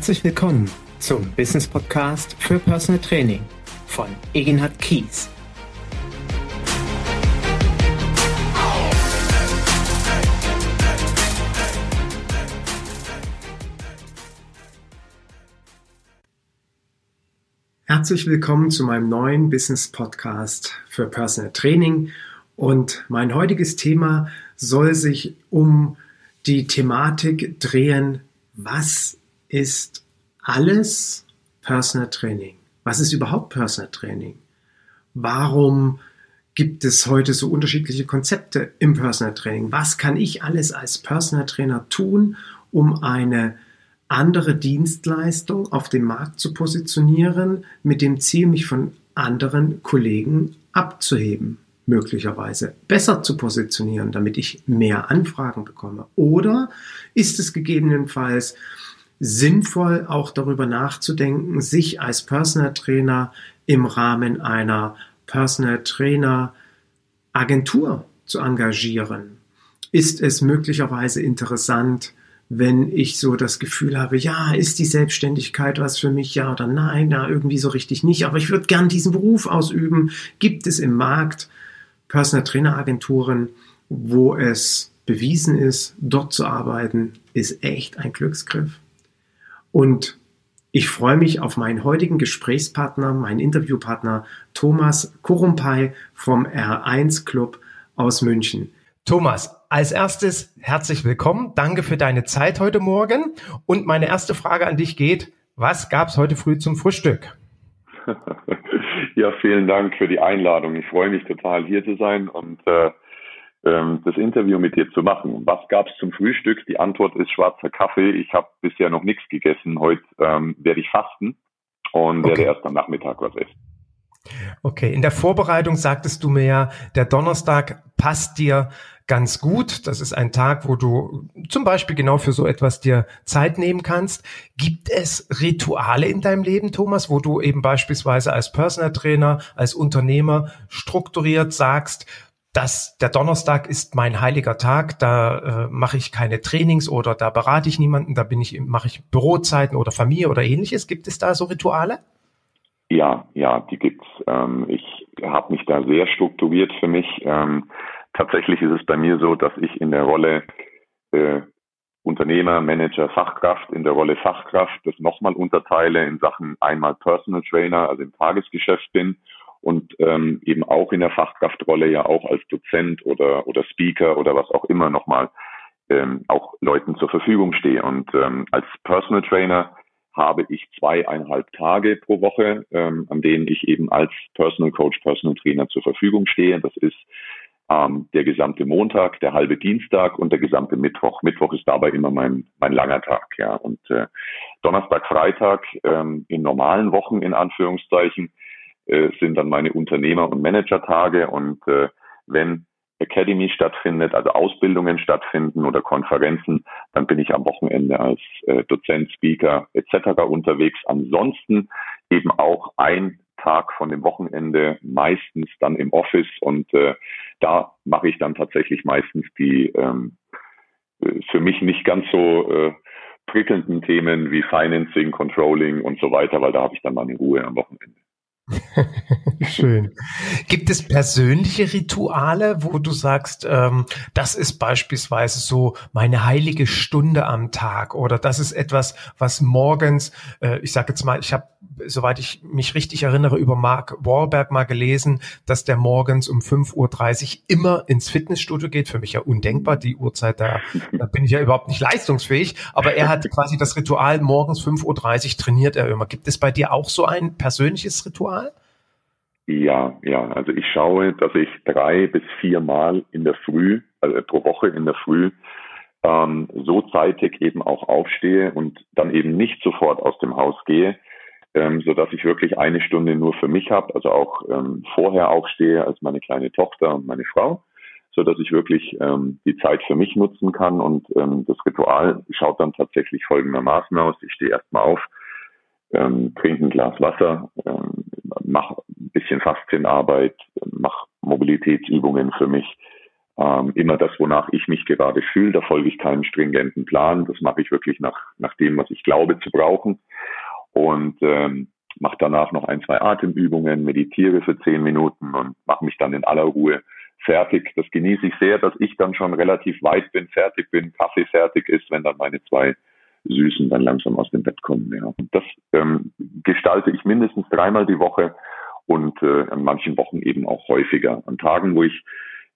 Herzlich willkommen zum Business Podcast für Personal Training von Egenhard Kies. Herzlich willkommen zu meinem neuen Business Podcast für Personal Training. Und mein heutiges Thema soll sich um die Thematik drehen, was ist alles Personal Training? Was ist überhaupt Personal Training? Warum gibt es heute so unterschiedliche Konzepte im Personal Training? Was kann ich alles als Personal Trainer tun, um eine andere Dienstleistung auf dem Markt zu positionieren, mit dem Ziel, mich von anderen Kollegen abzuheben, möglicherweise besser zu positionieren, damit ich mehr Anfragen bekomme? Oder ist es gegebenenfalls sinnvoll, auch darüber nachzudenken, sich als Personal Trainer im Rahmen einer Personal Trainer Agentur zu engagieren? Ist es möglicherweise interessant, wenn ich so das Gefühl habe, ja, ist die Selbstständigkeit was für mich, ja oder nein, ja, irgendwie so richtig nicht, aber ich würde gern diesen Beruf ausüben. Gibt es im Markt Personal Trainer Agenturen, wo es bewiesen ist, dort zu arbeiten, ist echt ein Glücksgriff. Und ich freue mich auf meinen heutigen Gesprächspartner, meinen Interviewpartner Thomas Kurumpai vom R1 Club aus München. Thomas, als erstes herzlich willkommen. Danke für deine Zeit heute Morgen. Und meine erste Frage an dich geht, was gab es heute früh zum Frühstück? Ja, vielen Dank für die Einladung. Ich freue mich total hier zu sein und äh, ähm, das Interview mit dir zu machen. Was gab es zum Frühstück? Die Antwort ist schwarzer Kaffee. Ich habe bisher noch nichts gegessen. Heute ähm, werde ich fasten und okay. werde erst am Nachmittag was essen. Okay, in der Vorbereitung sagtest du mir ja, der Donnerstag passt dir ganz gut. Das ist ein Tag, wo du zum Beispiel genau für so etwas dir Zeit nehmen kannst. Gibt es Rituale in deinem Leben, Thomas, wo du eben beispielsweise als Personal Trainer, als Unternehmer strukturiert sagst, dass der Donnerstag ist mein heiliger Tag, da äh, mache ich keine Trainings oder da berate ich niemanden, da bin ich, mache ich Bürozeiten oder Familie oder ähnliches. Gibt es da so Rituale? Ja, ja, die gibt's. Ähm, ich habe mich da sehr strukturiert für mich. Ähm, tatsächlich ist es bei mir so, dass ich in der Rolle äh, Unternehmer, Manager, Fachkraft, in der Rolle Fachkraft das nochmal unterteile in Sachen einmal Personal Trainer, also im Tagesgeschäft bin und ähm, eben auch in der Fachkraftrolle ja auch als Dozent oder oder Speaker oder was auch immer nochmal ähm, auch Leuten zur Verfügung stehe. Und ähm, als Personal Trainer habe ich zweieinhalb Tage pro Woche, ähm, an denen ich eben als Personal Coach, Personal Trainer zur Verfügung stehe. Das ist ähm, der gesamte Montag, der halbe Dienstag und der gesamte Mittwoch. Mittwoch ist dabei immer mein, mein langer Tag, ja. Und äh, Donnerstag, Freitag ähm, in normalen Wochen in Anführungszeichen äh, sind dann meine Unternehmer- und Manager-Tage. Und äh, wenn Academy stattfindet, also Ausbildungen stattfinden oder Konferenzen, dann bin ich am Wochenende als äh, Dozent, Speaker etc. unterwegs. Ansonsten eben auch ein Tag von dem Wochenende meistens dann im Office und äh, da mache ich dann tatsächlich meistens die ähm, äh, für mich nicht ganz so äh, prickelnden Themen wie Financing, Controlling und so weiter, weil da habe ich dann meine Ruhe am Wochenende. Schön. Gibt es persönliche Rituale, wo du sagst, ähm, das ist beispielsweise so meine heilige Stunde am Tag oder das ist etwas, was morgens, äh, ich sage jetzt mal, ich habe, soweit ich mich richtig erinnere, über Mark Wahlberg mal gelesen, dass der morgens um 5.30 Uhr immer ins Fitnessstudio geht. Für mich ja undenkbar, die Uhrzeit, da, da bin ich ja überhaupt nicht leistungsfähig. Aber er hat quasi das Ritual, morgens 5.30 Uhr trainiert er immer. Gibt es bei dir auch so ein persönliches Ritual? Ja, ja. Also ich schaue, dass ich drei bis vier Mal in der Früh, also pro Woche in der Früh, ähm, so zeitig eben auch aufstehe und dann eben nicht sofort aus dem Haus gehe, ähm, so dass ich wirklich eine Stunde nur für mich habe, also auch ähm, vorher aufstehe als meine kleine Tochter und meine Frau, so dass ich wirklich ähm, die Zeit für mich nutzen kann und ähm, das Ritual schaut dann tatsächlich folgendermaßen aus. Ich stehe erstmal auf, ähm, trinke ein Glas Wasser, ähm, mache ein bisschen Faszienarbeit, mache Mobilitätsübungen für mich, ähm, immer das, wonach ich mich gerade fühle. Da folge ich keinem stringenten Plan. Das mache ich wirklich nach, nach dem, was ich glaube zu brauchen. Und ähm, mache danach noch ein, zwei Atemübungen, meditiere für zehn Minuten und mache mich dann in aller Ruhe fertig. Das genieße ich sehr, dass ich dann schon relativ weit bin, fertig bin, Kaffee fertig ist, wenn dann meine zwei Süßen dann langsam aus dem Bett kommen. Ja. Und das ähm, gestalte ich mindestens dreimal die Woche und äh, an manchen Wochen eben auch häufiger. An Tagen, wo ich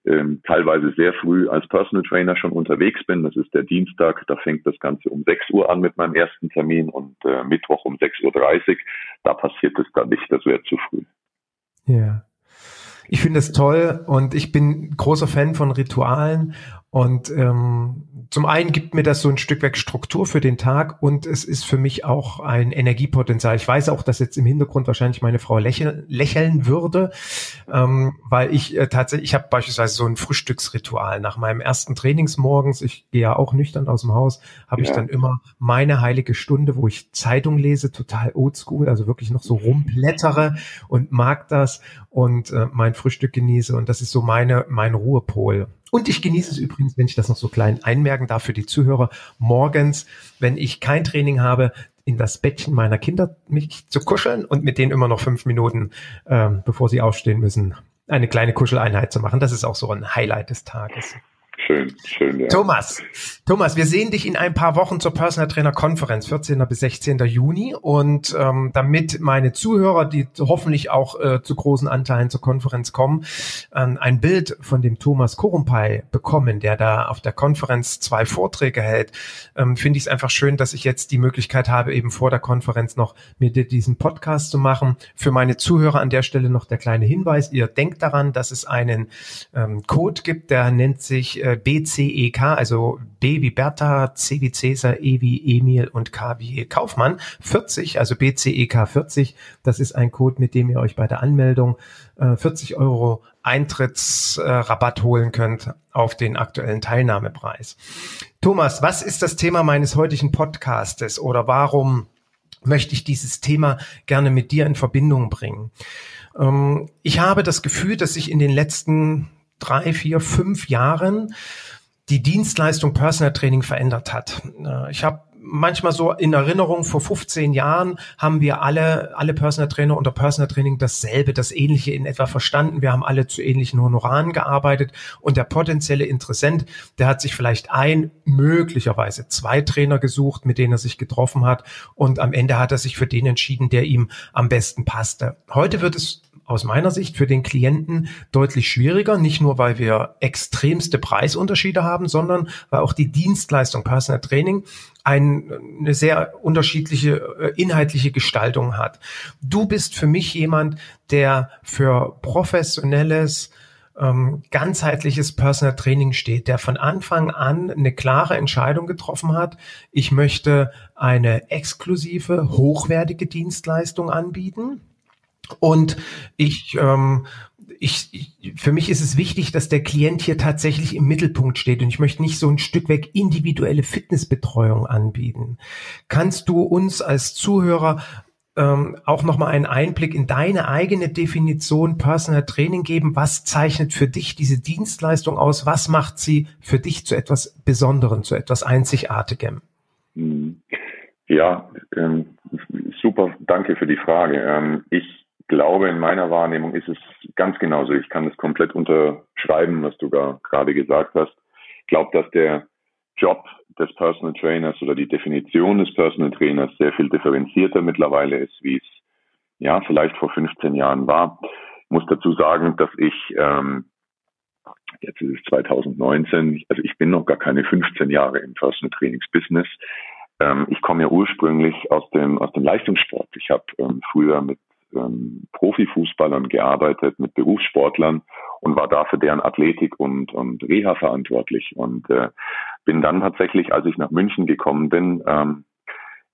ähm, teilweise sehr früh als Personal Trainer schon unterwegs bin. Das ist der Dienstag, da fängt das Ganze um 6 Uhr an mit meinem ersten Termin und äh, Mittwoch um 6.30 Uhr. Da passiert es dann nicht, das wäre zu früh. Ja. Ich finde es toll und ich bin großer Fan von Ritualen und ähm, zum einen gibt mir das so ein Stück weit Struktur für den Tag und es ist für mich auch ein Energiepotenzial. Ich weiß auch, dass jetzt im Hintergrund wahrscheinlich meine Frau lächeln, lächeln würde, ähm, weil ich äh, tatsächlich, ich habe beispielsweise so ein Frühstücksritual. Nach meinem ersten Trainingsmorgens, ich gehe ja auch nüchtern aus dem Haus, habe ja. ich dann immer meine heilige Stunde, wo ich Zeitung lese, total oldschool, also wirklich noch so rumblättere und mag das und äh, mein Frühstück genieße und das ist so meine mein Ruhepol. Und ich genieße es übrigens, wenn ich das noch so klein einmerken darf für die Zuhörer, morgens, wenn ich kein Training habe, in das Bettchen meiner Kinder mich zu kuscheln und mit denen immer noch fünf Minuten, ähm, bevor sie aufstehen müssen, eine kleine Kuscheleinheit zu machen. Das ist auch so ein Highlight des Tages. Schön, schön, ja. Thomas, Thomas, wir sehen dich in ein paar Wochen zur Personal Trainer Konferenz, 14. bis 16. Juni. Und ähm, damit meine Zuhörer, die hoffentlich auch äh, zu großen Anteilen zur Konferenz kommen, ähm, ein Bild von dem Thomas Korumpai bekommen, der da auf der Konferenz zwei Vorträge hält, ähm, finde ich es einfach schön, dass ich jetzt die Möglichkeit habe, eben vor der Konferenz noch mit dir diesen Podcast zu machen. Für meine Zuhörer an der Stelle noch der kleine Hinweis. Ihr denkt daran, dass es einen ähm, Code gibt, der nennt sich äh, BCEK, also B wie Bertha, C wie Cäsar, E wie Emil und K wie Kaufmann 40, also BCEK 40. Das ist ein Code, mit dem ihr euch bei der Anmeldung äh, 40 Euro Eintrittsrabatt äh, holen könnt auf den aktuellen Teilnahmepreis. Thomas, was ist das Thema meines heutigen Podcastes oder warum möchte ich dieses Thema gerne mit dir in Verbindung bringen? Ähm, ich habe das Gefühl, dass sich in den letzten drei, vier, fünf Jahren die Dienstleistung Personal Training verändert hat. Äh, ich habe manchmal so in Erinnerung, vor 15 Jahren haben wir alle, alle Personal Trainer unter Personal Training dasselbe, das Ähnliche in etwa verstanden. Wir haben alle zu ähnlichen Honoraren gearbeitet und der potenzielle Interessent, der hat sich vielleicht ein, möglicherweise zwei Trainer gesucht, mit denen er sich getroffen hat und am Ende hat er sich für den entschieden, der ihm am besten passte. Heute wird es aus meiner Sicht für den Klienten deutlich schwieriger, nicht nur weil wir extremste Preisunterschiede haben, sondern weil auch die Dienstleistung Personal Training ein, eine sehr unterschiedliche äh, inhaltliche Gestaltung hat. Du bist für mich jemand, der für professionelles, ähm, ganzheitliches Personal Training steht, der von Anfang an eine klare Entscheidung getroffen hat. Ich möchte eine exklusive, hochwertige Dienstleistung anbieten und ich, ähm, ich, ich, für mich ist es wichtig, dass der Klient hier tatsächlich im Mittelpunkt steht und ich möchte nicht so ein Stück weg individuelle Fitnessbetreuung anbieten. Kannst du uns als Zuhörer ähm, auch nochmal einen Einblick in deine eigene Definition Personal Training geben? Was zeichnet für dich diese Dienstleistung aus? Was macht sie für dich zu etwas Besonderem, zu etwas Einzigartigem? Hm. Ja, ähm, super, danke für die Frage. Ähm, ich glaube, in meiner Wahrnehmung ist es ganz genauso. Ich kann es komplett unterschreiben, was du da gerade gesagt hast. Ich glaube, dass der Job des Personal Trainers oder die Definition des Personal Trainers sehr viel differenzierter mittlerweile ist, wie es ja vielleicht vor 15 Jahren war. Ich muss dazu sagen, dass ich ähm, jetzt ist es 2019, also ich bin noch gar keine 15 Jahre im Personal Trainings Business. Ähm, ich komme ja ursprünglich aus dem aus dem Leistungssport. Ich habe ähm, früher mit ähm, Profifußballern gearbeitet, mit Berufssportlern und war da für deren Athletik und, und Reha verantwortlich. Und äh, bin dann tatsächlich, als ich nach München gekommen bin, ähm,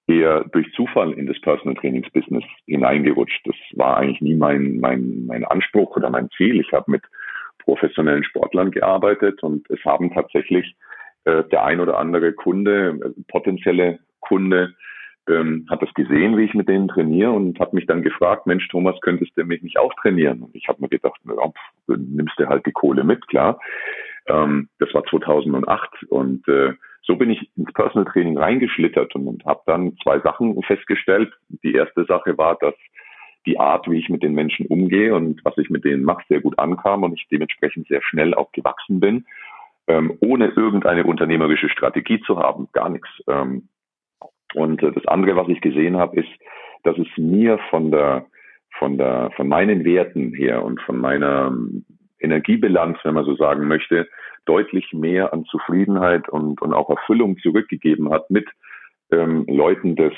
eher durch Zufall in das Personal Trainings Business hineingerutscht. Das war eigentlich nie mein, mein, mein Anspruch oder mein Ziel. Ich habe mit professionellen Sportlern gearbeitet und es haben tatsächlich äh, der ein oder andere Kunde, äh, potenzielle Kunde, ähm, hat das gesehen, wie ich mit denen trainiere und hat mich dann gefragt, Mensch, Thomas, könntest du mich nicht auch trainieren? Und ich habe mir gedacht, na, pff, nimmst du halt die Kohle mit, klar. Ähm, das war 2008 und äh, so bin ich ins Personal Training reingeschlittert und, und habe dann zwei Sachen festgestellt. Die erste Sache war, dass die Art, wie ich mit den Menschen umgehe und was ich mit denen mache, sehr gut ankam und ich dementsprechend sehr schnell auch gewachsen bin, ähm, ohne irgendeine unternehmerische Strategie zu haben, gar nichts. Ähm, und äh, das andere, was ich gesehen habe, ist, dass es mir von der von der von meinen Werten her und von meiner ähm, Energiebilanz, wenn man so sagen möchte, deutlich mehr an Zufriedenheit und, und auch Erfüllung zurückgegeben hat mit ähm, Leuten des,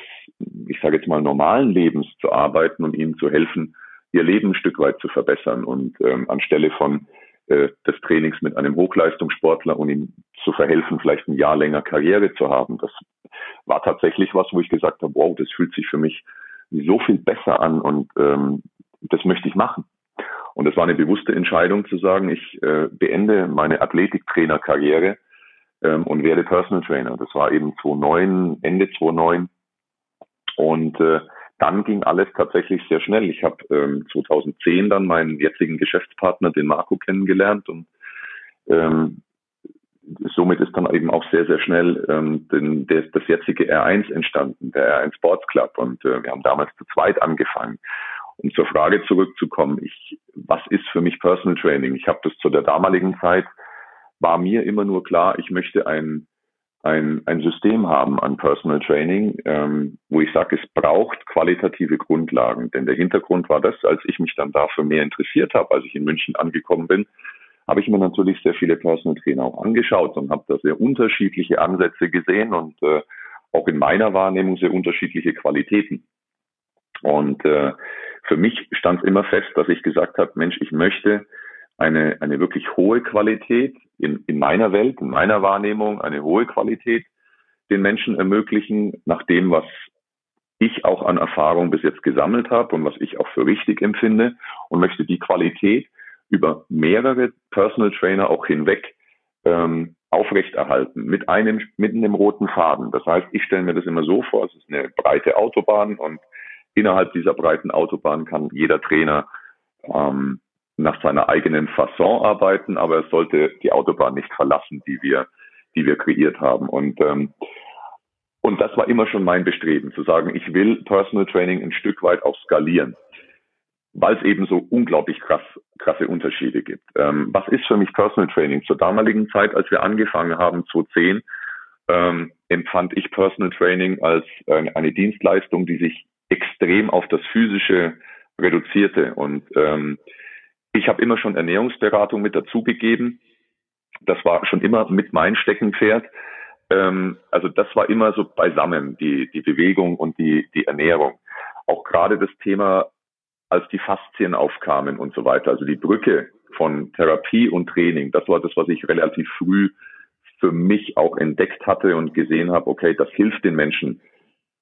ich sage jetzt mal, normalen Lebens zu arbeiten und ihnen zu helfen, ihr Leben ein Stück weit zu verbessern. Und ähm, anstelle von äh, des Trainings mit einem Hochleistungssportler und ihm zu verhelfen, vielleicht ein Jahr länger Karriere zu haben. Das war tatsächlich was, wo ich gesagt habe, wow, das fühlt sich für mich so viel besser an und ähm, das möchte ich machen. Und es war eine bewusste Entscheidung zu sagen, ich äh, beende meine Athletiktrainerkarriere ähm, und werde Personal Trainer. Das war eben 2009, Ende 2009. Und äh, dann ging alles tatsächlich sehr schnell. Ich habe ähm, 2010 dann meinen jetzigen Geschäftspartner, den Marco, kennengelernt und ähm, somit ist dann eben auch sehr, sehr schnell ähm, den, des, das jetzige R1 entstanden, der R1 Sports Club. Und äh, wir haben damals zu zweit angefangen. Um zur Frage zurückzukommen, ich, was ist für mich Personal Training? Ich habe das zu der damaligen Zeit war mir immer nur klar, ich möchte ein, ein, ein System haben an Personal Training, ähm, wo ich sage, es braucht qualitative Grundlagen. Denn der Hintergrund war das, als ich mich dann dafür mehr interessiert habe, als ich in München angekommen bin, habe ich mir natürlich sehr viele Personal Trainer auch angeschaut und habe da sehr unterschiedliche Ansätze gesehen und äh, auch in meiner Wahrnehmung sehr unterschiedliche Qualitäten. Und äh, für mich stand immer fest, dass ich gesagt habe, Mensch, ich möchte eine, eine wirklich hohe Qualität in, in meiner Welt, in meiner Wahrnehmung, eine hohe Qualität den Menschen ermöglichen, nach dem, was ich auch an Erfahrung bis jetzt gesammelt habe und was ich auch für richtig empfinde und möchte die Qualität über mehrere Personal Trainer auch hinweg ähm, aufrechterhalten mit einem mit einem roten Faden. Das heißt, ich stelle mir das immer so vor: Es ist eine breite Autobahn und innerhalb dieser breiten Autobahn kann jeder Trainer ähm, nach seiner eigenen Fasson arbeiten, aber er sollte die Autobahn nicht verlassen, die wir, die wir kreiert haben. Und, ähm, und das war immer schon mein Bestreben, zu sagen, ich will Personal Training ein Stück weit auch skalieren, weil es eben so unglaublich krass, krasse Unterschiede gibt. Ähm, was ist für mich Personal Training? Zur damaligen Zeit, als wir angefangen haben, 2010, ähm, empfand ich Personal Training als äh, eine Dienstleistung, die sich extrem auf das Physische reduzierte und ähm, ich habe immer schon Ernährungsberatung mit dazugegeben. Das war schon immer mit mein Steckenpferd. Ähm, also das war immer so beisammen, die, die Bewegung und die, die Ernährung. Auch gerade das Thema, als die Faszien aufkamen und so weiter, also die Brücke von Therapie und Training, das war das, was ich relativ früh für mich auch entdeckt hatte und gesehen habe, okay, das hilft den Menschen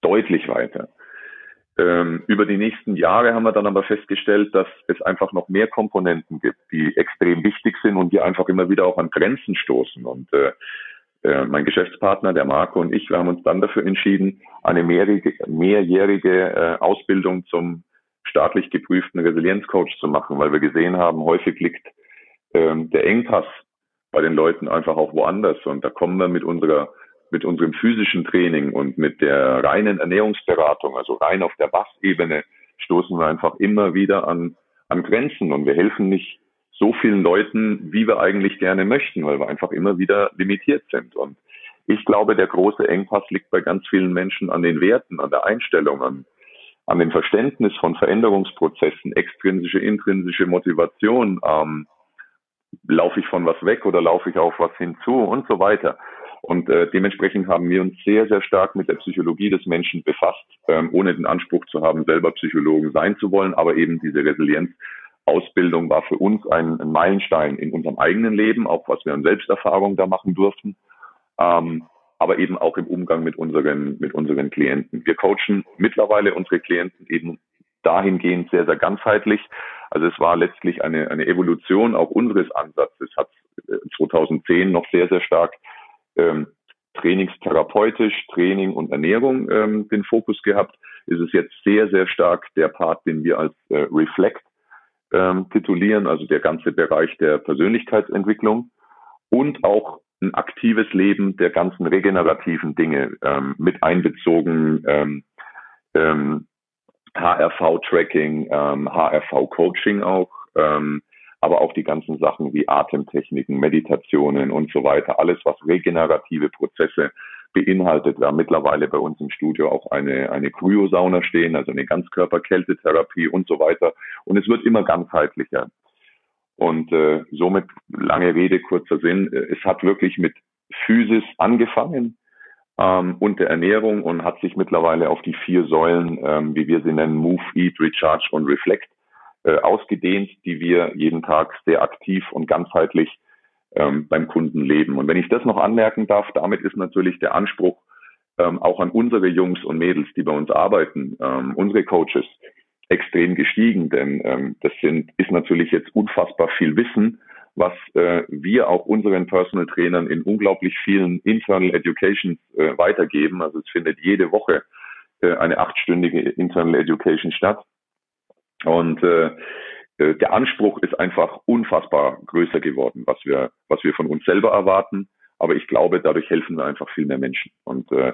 deutlich weiter. Ähm, über die nächsten Jahre haben wir dann aber festgestellt, dass es einfach noch mehr Komponenten gibt, die extrem wichtig sind und die einfach immer wieder auch an Grenzen stoßen. Und äh, äh, mein Geschäftspartner, der Marco und ich, wir haben uns dann dafür entschieden, eine mehrjährige, mehrjährige äh, Ausbildung zum staatlich geprüften Resilienzcoach zu machen, weil wir gesehen haben, häufig liegt ähm, der Engpass bei den Leuten einfach auch woanders. Und da kommen wir mit unserer mit unserem physischen Training und mit der reinen Ernährungsberatung, also rein auf der Bassebene, stoßen wir einfach immer wieder an, an Grenzen und wir helfen nicht so vielen Leuten, wie wir eigentlich gerne möchten, weil wir einfach immer wieder limitiert sind. Und ich glaube, der große Engpass liegt bei ganz vielen Menschen an den Werten, an der Einstellung, an, an dem Verständnis von Veränderungsprozessen, extrinsische, intrinsische Motivation. Ähm, laufe ich von was weg oder laufe ich auf was hinzu und so weiter. Und äh, dementsprechend haben wir uns sehr, sehr stark mit der Psychologie des Menschen befasst, ähm, ohne den Anspruch zu haben, selber Psychologen sein zu wollen. Aber eben diese Resilienzausbildung war für uns ein, ein Meilenstein in unserem eigenen Leben, auch was wir an Selbsterfahrung da machen durften. Ähm, aber eben auch im Umgang mit unseren, mit unseren Klienten. Wir coachen mittlerweile unsere Klienten eben dahingehend sehr, sehr ganzheitlich. Also es war letztlich eine, eine Evolution auch unseres Ansatzes. Hat 2010 äh, noch sehr, sehr stark ähm, trainingstherapeutisch, Training und Ernährung ähm, den Fokus gehabt, ist es jetzt sehr, sehr stark der Part, den wir als äh, Reflect ähm, titulieren, also der ganze Bereich der Persönlichkeitsentwicklung. und auch ein aktives Leben der ganzen regenerativen Dinge ähm, mit einbezogen, ähm, ähm, HRV-Tracking, ähm, HRV-Coaching auch, ähm, aber auch die ganzen Sachen wie Atemtechniken, Meditationen und so weiter, alles was regenerative Prozesse beinhaltet. Wir haben mittlerweile bei uns im Studio auch eine, eine Kryosauna stehen, also eine Ganzkörperkältetherapie und so weiter. Und es wird immer ganzheitlicher. Und äh, somit, lange Rede, kurzer Sinn, äh, es hat wirklich mit Physis angefangen ähm, und der Ernährung und hat sich mittlerweile auf die vier Säulen, ähm, wie wir sie nennen, Move, Eat, Recharge und Reflect, äh, ausgedehnt, die wir jeden Tag sehr aktiv und ganzheitlich ähm, beim Kunden leben. Und wenn ich das noch anmerken darf, damit ist natürlich der Anspruch ähm, auch an unsere Jungs und Mädels, die bei uns arbeiten, ähm, unsere Coaches, extrem gestiegen, denn ähm, das sind, ist natürlich jetzt unfassbar viel Wissen, was äh, wir auch unseren Personal Trainern in unglaublich vielen Internal Educations äh, weitergeben. Also es findet jede Woche äh, eine achtstündige Internal Education statt. Und äh, äh, der Anspruch ist einfach unfassbar größer geworden, was wir, was wir von uns selber erwarten. Aber ich glaube, dadurch helfen wir einfach viel mehr Menschen. Und äh,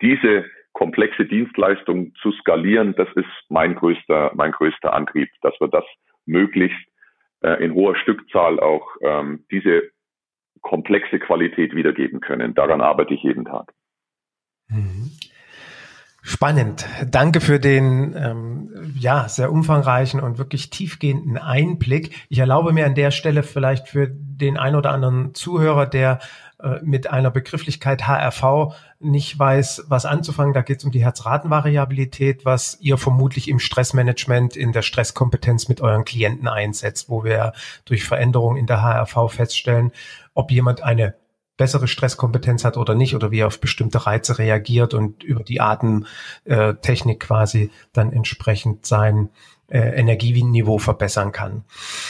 diese komplexe Dienstleistung zu skalieren, das ist mein größter, mein größter Antrieb, dass wir das möglichst äh, in hoher Stückzahl auch ähm, diese komplexe Qualität wiedergeben können. Daran arbeite ich jeden Tag. Mhm. Spannend. Danke für den ähm, ja sehr umfangreichen und wirklich tiefgehenden Einblick. Ich erlaube mir an der Stelle vielleicht für den ein oder anderen Zuhörer, der äh, mit einer Begrifflichkeit HRV nicht weiß, was anzufangen. Da geht es um die Herzratenvariabilität, was ihr vermutlich im Stressmanagement, in der Stresskompetenz mit euren Klienten einsetzt, wo wir durch Veränderungen in der HRV feststellen, ob jemand eine bessere Stresskompetenz hat oder nicht oder wie er auf bestimmte Reize reagiert und über die Atemtechnik quasi dann entsprechend sein äh, Energieniveau verbessern kann.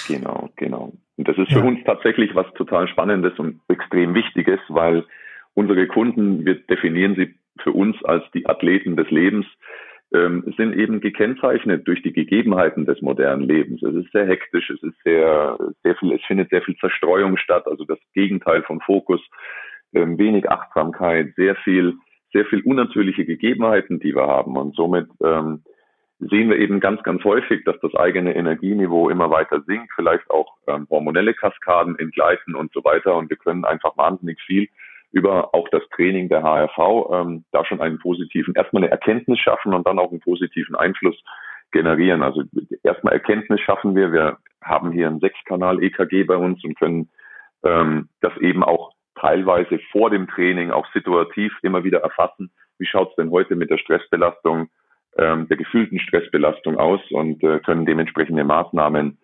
Genau, genau. Und das ist für ja. uns tatsächlich was total Spannendes und extrem Wichtiges, weil unsere Kunden, wir definieren sie für uns als die Athleten des Lebens, ähm, sind eben gekennzeichnet durch die Gegebenheiten des modernen Lebens. Es ist sehr hektisch, es ist sehr, sehr viel, es findet sehr viel Zerstreuung statt, also das Gegenteil von Fokus, ähm, wenig Achtsamkeit, sehr viel, sehr viel unnatürliche Gegebenheiten, die wir haben. Und somit ähm, sehen wir eben ganz, ganz häufig, dass das eigene Energieniveau immer weiter sinkt, vielleicht auch ähm, hormonelle Kaskaden entgleiten und so weiter. Und wir können einfach wahnsinnig viel über auch das Training der HRV ähm, da schon einen positiven, erstmal eine Erkenntnis schaffen und dann auch einen positiven Einfluss generieren. Also erstmal Erkenntnis schaffen wir. Wir haben hier ein Sechskanal EKG bei uns und können ähm, das eben auch teilweise vor dem Training auch situativ immer wieder erfassen. Wie schaut es denn heute mit der Stressbelastung, ähm, der gefühlten Stressbelastung aus und äh, können dementsprechende Maßnahmen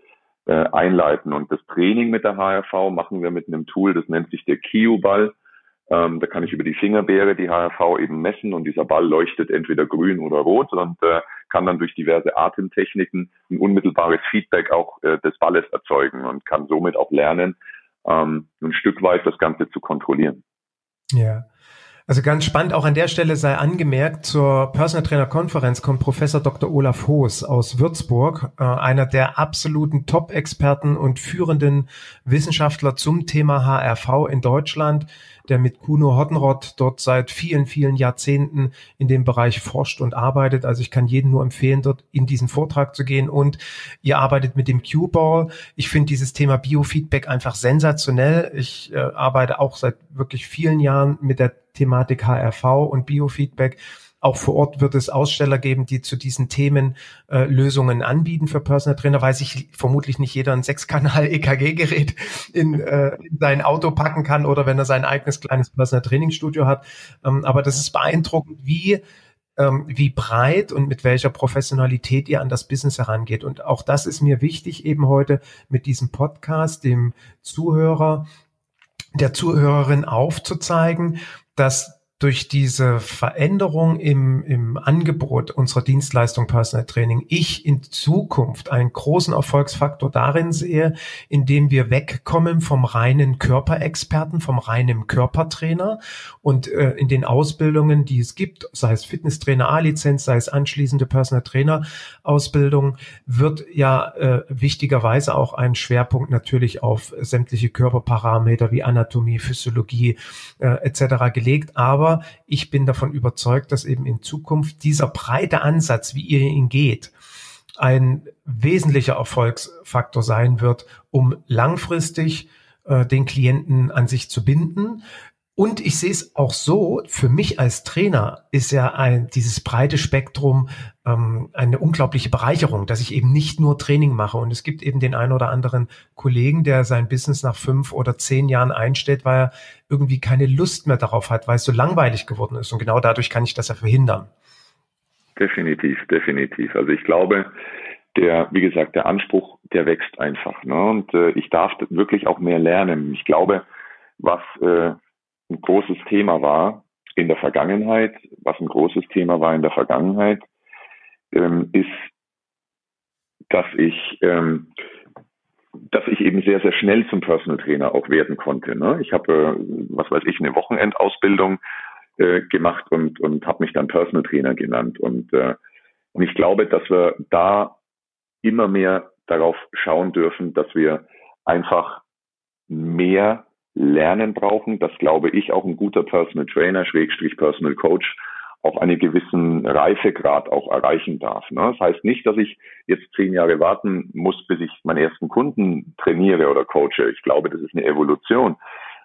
äh, einleiten. Und das Training mit der HRV machen wir mit einem Tool, das nennt sich der KIU-Ball. Ähm, da kann ich über die Fingerbeere die HRV eben messen und dieser Ball leuchtet entweder grün oder rot und äh, kann dann durch diverse Atemtechniken ein unmittelbares Feedback auch äh, des Balles erzeugen und kann somit auch lernen, ähm, ein Stück weit das Ganze zu kontrollieren. Ja. Also ganz spannend, auch an der Stelle sei angemerkt, zur Personal Trainer Konferenz kommt Professor Dr. Olaf Hoos aus Würzburg, äh, einer der absoluten Top-Experten und führenden Wissenschaftler zum Thema HRV in Deutschland der mit Kuno Hottenrott dort seit vielen, vielen Jahrzehnten in dem Bereich forscht und arbeitet. Also ich kann jedem nur empfehlen, dort in diesen Vortrag zu gehen. Und ihr arbeitet mit dem Q-Ball. Ich finde dieses Thema Biofeedback einfach sensationell. Ich äh, arbeite auch seit wirklich vielen Jahren mit der Thematik HRV und Biofeedback. Auch vor Ort wird es Aussteller geben, die zu diesen Themen äh, Lösungen anbieten für Personal Trainer, weil sich vermutlich nicht jeder ein Sechskanal-EKG-Gerät in, äh, in sein Auto packen kann oder wenn er sein eigenes kleines Personal Training-Studio hat. Ähm, aber das ist beeindruckend, wie ähm, wie breit und mit welcher Professionalität ihr an das Business herangeht. Und auch das ist mir wichtig, eben heute mit diesem Podcast dem Zuhörer, der Zuhörerin aufzuzeigen, dass durch diese Veränderung im, im Angebot unserer Dienstleistung Personal Training ich in Zukunft einen großen Erfolgsfaktor darin sehe, indem wir wegkommen vom reinen Körperexperten, vom reinen Körpertrainer und äh, in den Ausbildungen, die es gibt, sei es Fitnesstrainer A-Lizenz, sei es anschließende Personal Trainer Ausbildung, wird ja äh, wichtigerweise auch ein Schwerpunkt natürlich auf sämtliche Körperparameter wie Anatomie, Physiologie äh, etc. gelegt. Aber aber ich bin davon überzeugt, dass eben in Zukunft dieser breite Ansatz, wie ihr ihn geht, ein wesentlicher Erfolgsfaktor sein wird, um langfristig äh, den Klienten an sich zu binden, und ich sehe es auch so, für mich als Trainer ist ja ein, dieses breite Spektrum ähm, eine unglaubliche Bereicherung, dass ich eben nicht nur Training mache. Und es gibt eben den einen oder anderen Kollegen, der sein Business nach fünf oder zehn Jahren einstellt, weil er irgendwie keine Lust mehr darauf hat, weil es so langweilig geworden ist. Und genau dadurch kann ich das ja verhindern. Definitiv, definitiv. Also ich glaube, der, wie gesagt, der Anspruch, der wächst einfach. Ne? Und äh, ich darf wirklich auch mehr lernen. Ich glaube, was äh, ein großes Thema war in der Vergangenheit, was ein großes Thema war in der Vergangenheit, ähm, ist, dass ich, ähm, dass ich eben sehr, sehr schnell zum Personal Trainer auch werden konnte. Ne? Ich habe, äh, was weiß ich, eine Wochenendausbildung äh, gemacht und, und habe mich dann Personal Trainer genannt. Und, äh, und ich glaube, dass wir da immer mehr darauf schauen dürfen, dass wir einfach mehr Lernen brauchen, dass glaube ich auch ein guter Personal Trainer, Schrägstrich Personal Coach, auf einen gewissen Reifegrad auch erreichen darf. Ne? Das heißt nicht, dass ich jetzt zehn Jahre warten muss, bis ich meinen ersten Kunden trainiere oder coache. Ich glaube, das ist eine Evolution.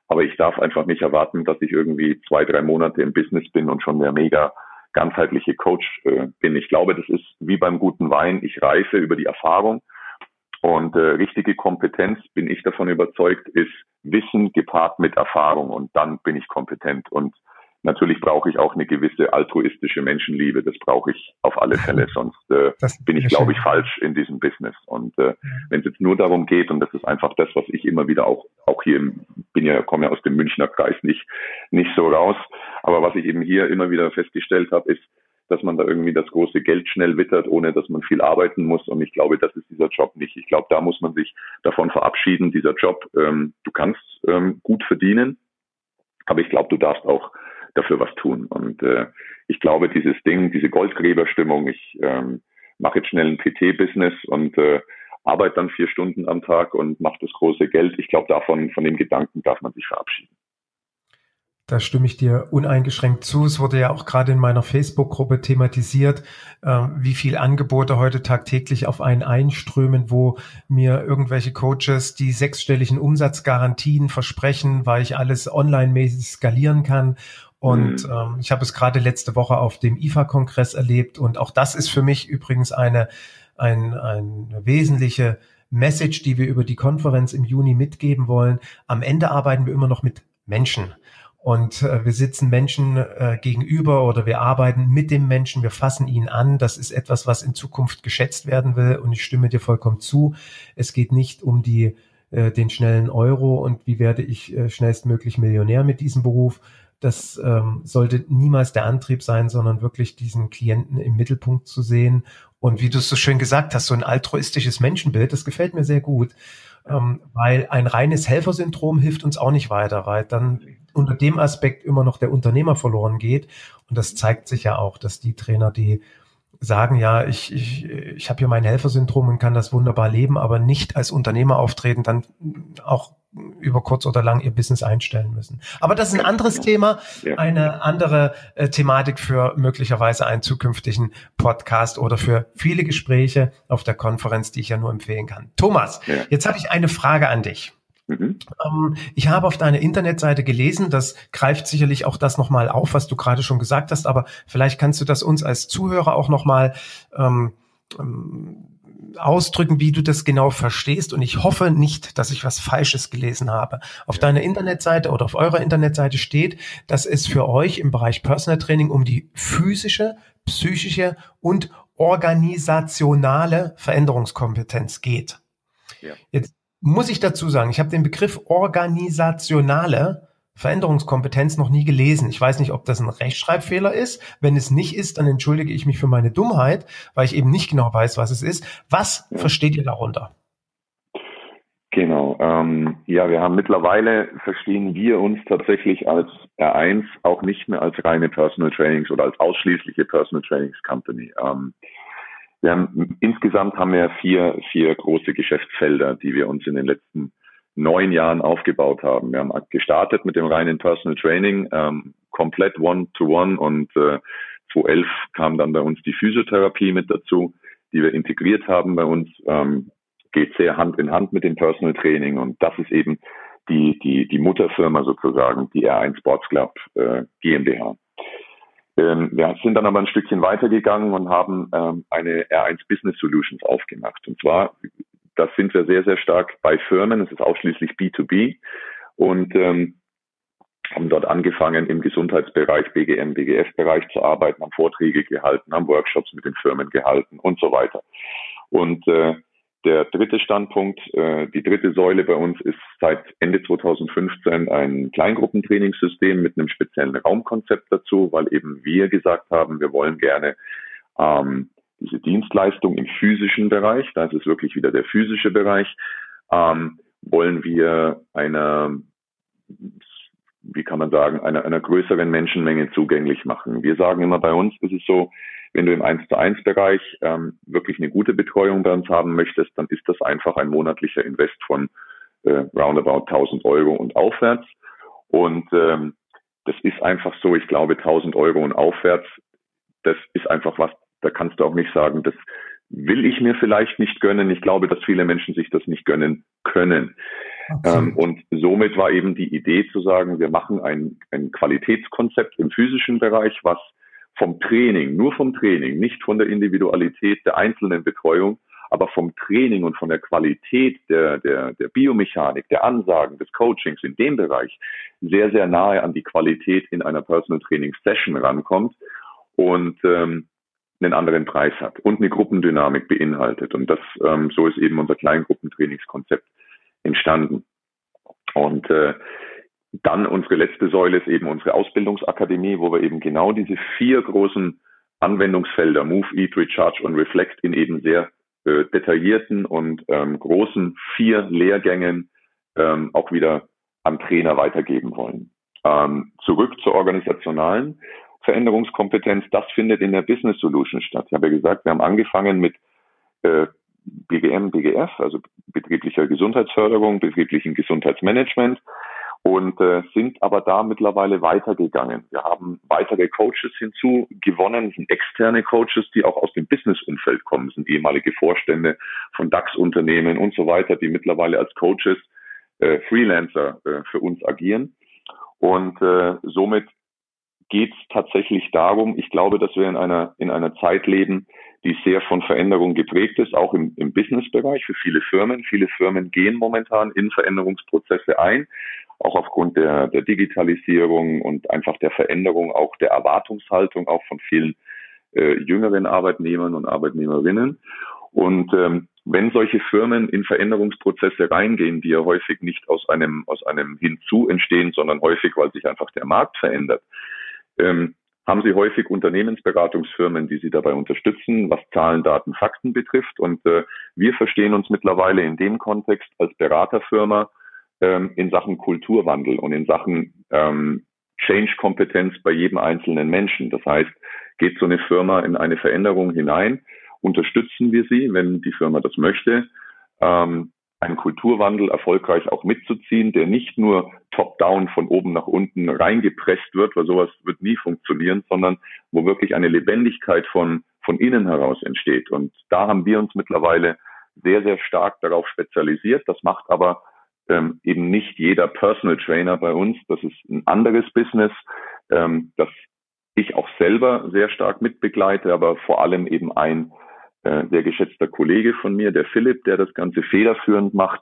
Aber ich darf einfach nicht erwarten, dass ich irgendwie zwei, drei Monate im Business bin und schon der mega ganzheitliche Coach äh, bin. Ich glaube, das ist wie beim guten Wein. Ich reife über die Erfahrung und äh, richtige Kompetenz, bin ich davon überzeugt, ist Wissen gepaart mit Erfahrung und dann bin ich kompetent. Und natürlich brauche ich auch eine gewisse altruistische Menschenliebe. Das brauche ich auf alle Fälle, sonst äh, bin ich, glaube ich, falsch in diesem Business. Und äh, wenn es jetzt nur darum geht, und das ist einfach das, was ich immer wieder auch auch hier bin ja komme ja aus dem Münchner Kreis nicht nicht so raus, aber was ich eben hier immer wieder festgestellt habe, ist dass man da irgendwie das große Geld schnell wittert, ohne dass man viel arbeiten muss. Und ich glaube, das ist dieser Job nicht. Ich glaube, da muss man sich davon verabschieden, dieser Job, ähm, du kannst ähm, gut verdienen, aber ich glaube, du darfst auch dafür was tun. Und äh, ich glaube, dieses Ding, diese Goldgräberstimmung, ich ähm, mache jetzt schnell ein PT-Business und äh, arbeite dann vier Stunden am Tag und mache das große Geld. Ich glaube, davon, von dem Gedanken darf man sich verabschieden. Da stimme ich dir uneingeschränkt zu. Es wurde ja auch gerade in meiner Facebook-Gruppe thematisiert, äh, wie viel Angebote heute tagtäglich auf einen einströmen, wo mir irgendwelche Coaches die sechsstelligen Umsatzgarantien versprechen, weil ich alles online-mäßig skalieren kann. Und mhm. ähm, ich habe es gerade letzte Woche auf dem IFA-Kongress erlebt. Und auch das ist für mich übrigens eine, ein, eine wesentliche Message, die wir über die Konferenz im Juni mitgeben wollen. Am Ende arbeiten wir immer noch mit Menschen. Und äh, wir sitzen Menschen äh, gegenüber oder wir arbeiten mit dem Menschen, wir fassen ihn an. Das ist etwas, was in Zukunft geschätzt werden will. Und ich stimme dir vollkommen zu. Es geht nicht um die, äh, den schnellen Euro und wie werde ich äh, schnellstmöglich Millionär mit diesem Beruf. Das ähm, sollte niemals der Antrieb sein, sondern wirklich diesen Klienten im Mittelpunkt zu sehen. Und wie du es so schön gesagt hast, so ein altruistisches Menschenbild, das gefällt mir sehr gut ähm, weil ein reines Helfersyndrom hilft uns auch nicht weiter, weil dann unter dem Aspekt immer noch der Unternehmer verloren geht. Und das zeigt sich ja auch, dass die Trainer, die sagen, ja, ich, ich, ich habe hier mein Helfersyndrom und kann das wunderbar leben, aber nicht als Unternehmer auftreten, dann auch über kurz oder lang ihr Business einstellen müssen. Aber das ist ein anderes Thema, eine andere äh, Thematik für möglicherweise einen zukünftigen Podcast oder für viele Gespräche auf der Konferenz, die ich ja nur empfehlen kann. Thomas, ja. jetzt habe ich eine Frage an dich. Mhm. Ähm, ich habe auf deiner Internetseite gelesen, das greift sicherlich auch das nochmal auf, was du gerade schon gesagt hast, aber vielleicht kannst du das uns als Zuhörer auch nochmal ähm, ähm ausdrücken, wie du das genau verstehst. Und ich hoffe nicht, dass ich was Falsches gelesen habe. Auf deiner Internetseite oder auf eurer Internetseite steht, dass es für euch im Bereich Personal Training um die physische, psychische und organisationale Veränderungskompetenz geht. Ja. Jetzt muss ich dazu sagen, ich habe den Begriff organisationale Veränderungskompetenz noch nie gelesen. Ich weiß nicht, ob das ein Rechtschreibfehler ist. Wenn es nicht ist, dann entschuldige ich mich für meine Dummheit, weil ich eben nicht genau weiß, was es ist. Was ja. versteht ihr darunter? Genau. Ähm, ja, wir haben mittlerweile verstehen wir uns tatsächlich als R1 auch nicht mehr als reine Personal Trainings oder als ausschließliche Personal Trainings Company. Ähm, wir haben, insgesamt haben wir vier, vier große Geschäftsfelder, die wir uns in den letzten neun Jahren aufgebaut haben. Wir haben gestartet mit dem reinen Personal Training, ähm, komplett One-to-One -one und äh, 2011 kam dann bei uns die Physiotherapie mit dazu, die wir integriert haben bei uns. Ähm, geht sehr Hand in Hand mit dem Personal Training und das ist eben die, die, die Mutterfirma sozusagen, die R1 Sports Club äh, GmbH. Ähm, wir sind dann aber ein Stückchen weitergegangen und haben ähm, eine R1 Business Solutions aufgemacht. Und zwar, das sind wir sehr, sehr stark bei Firmen. Es ist ausschließlich B2B und ähm, haben dort angefangen im Gesundheitsbereich, BGM, BGF-Bereich zu arbeiten, haben Vorträge gehalten, haben Workshops mit den Firmen gehalten und so weiter. Und äh, der dritte Standpunkt, äh, die dritte Säule bei uns ist seit Ende 2015 ein Kleingruppentrainingssystem mit einem speziellen Raumkonzept dazu, weil eben wir gesagt haben, wir wollen gerne ähm, diese Dienstleistung im physischen Bereich, da ist es wirklich wieder der physische Bereich, ähm, wollen wir einer, wie kann man sagen, einer, einer größeren Menschenmenge zugänglich machen. Wir sagen immer bei uns ist es so, wenn du im 1 zu 1 Bereich ähm, wirklich eine gute Betreuung bei uns haben möchtest, dann ist das einfach ein monatlicher Invest von äh, roundabout 1000 Euro und aufwärts. Und ähm, das ist einfach so, ich glaube 1000 Euro und aufwärts, das ist einfach was, da kannst du auch nicht sagen, das will ich mir vielleicht nicht gönnen. Ich glaube, dass viele Menschen sich das nicht gönnen können. Okay. Ähm, und somit war eben die Idee zu sagen, wir machen ein, ein Qualitätskonzept im physischen Bereich, was vom Training, nur vom Training, nicht von der Individualität der einzelnen Betreuung, aber vom Training und von der Qualität der, der, der Biomechanik, der Ansagen, des Coachings in dem Bereich sehr, sehr nahe an die Qualität in einer Personal Training Session rankommt und ähm, einen anderen Preis hat und eine Gruppendynamik beinhaltet. Und das, ähm, so ist eben unser Kleingruppentrainingskonzept entstanden. Und äh, dann unsere letzte Säule ist eben unsere Ausbildungsakademie, wo wir eben genau diese vier großen Anwendungsfelder Move, Eat, Recharge und Reflect in eben sehr äh, detaillierten und ähm, großen vier Lehrgängen ähm, auch wieder am Trainer weitergeben wollen. Ähm, zurück zur organisationalen Veränderungskompetenz, das findet in der Business Solution statt. Ich habe ja gesagt, wir haben angefangen mit äh, BGM, BGF, also betrieblicher Gesundheitsförderung, betrieblichen Gesundheitsmanagement und äh, sind aber da mittlerweile weitergegangen. Wir haben weitere Coaches hinzugewonnen, sind externe Coaches, die auch aus dem Business-Umfeld kommen, sind ehemalige Vorstände von DAX-Unternehmen und so weiter, die mittlerweile als Coaches äh, Freelancer äh, für uns agieren. Und äh, somit geht es tatsächlich darum, ich glaube, dass wir in einer, in einer Zeit leben, die sehr von Veränderung geprägt ist, auch im, im Businessbereich für viele Firmen. Viele Firmen gehen momentan in Veränderungsprozesse ein auch aufgrund der, der Digitalisierung und einfach der Veränderung auch der Erwartungshaltung auch von vielen äh, jüngeren Arbeitnehmern und Arbeitnehmerinnen. Und ähm, wenn solche Firmen in Veränderungsprozesse reingehen, die ja häufig nicht aus einem, aus einem Hinzu entstehen, sondern häufig, weil sich einfach der Markt verändert, ähm, haben sie häufig Unternehmensberatungsfirmen, die sie dabei unterstützen, was Zahlen, Daten, Fakten betrifft. Und äh, wir verstehen uns mittlerweile in dem Kontext als Beraterfirma, ähm, in Sachen Kulturwandel und in Sachen ähm, Change-Kompetenz bei jedem einzelnen Menschen. Das heißt, geht so eine Firma in eine Veränderung hinein, unterstützen wir sie, wenn die Firma das möchte, ähm, einen Kulturwandel erfolgreich auch mitzuziehen, der nicht nur top-down von oben nach unten reingepresst wird, weil sowas wird nie funktionieren, sondern wo wirklich eine Lebendigkeit von, von innen heraus entsteht. Und da haben wir uns mittlerweile sehr, sehr stark darauf spezialisiert. Das macht aber ähm, eben nicht jeder Personal Trainer bei uns. Das ist ein anderes Business, ähm, das ich auch selber sehr stark mitbegleite, aber vor allem eben ein äh, sehr geschätzter Kollege von mir, der Philipp, der das Ganze federführend macht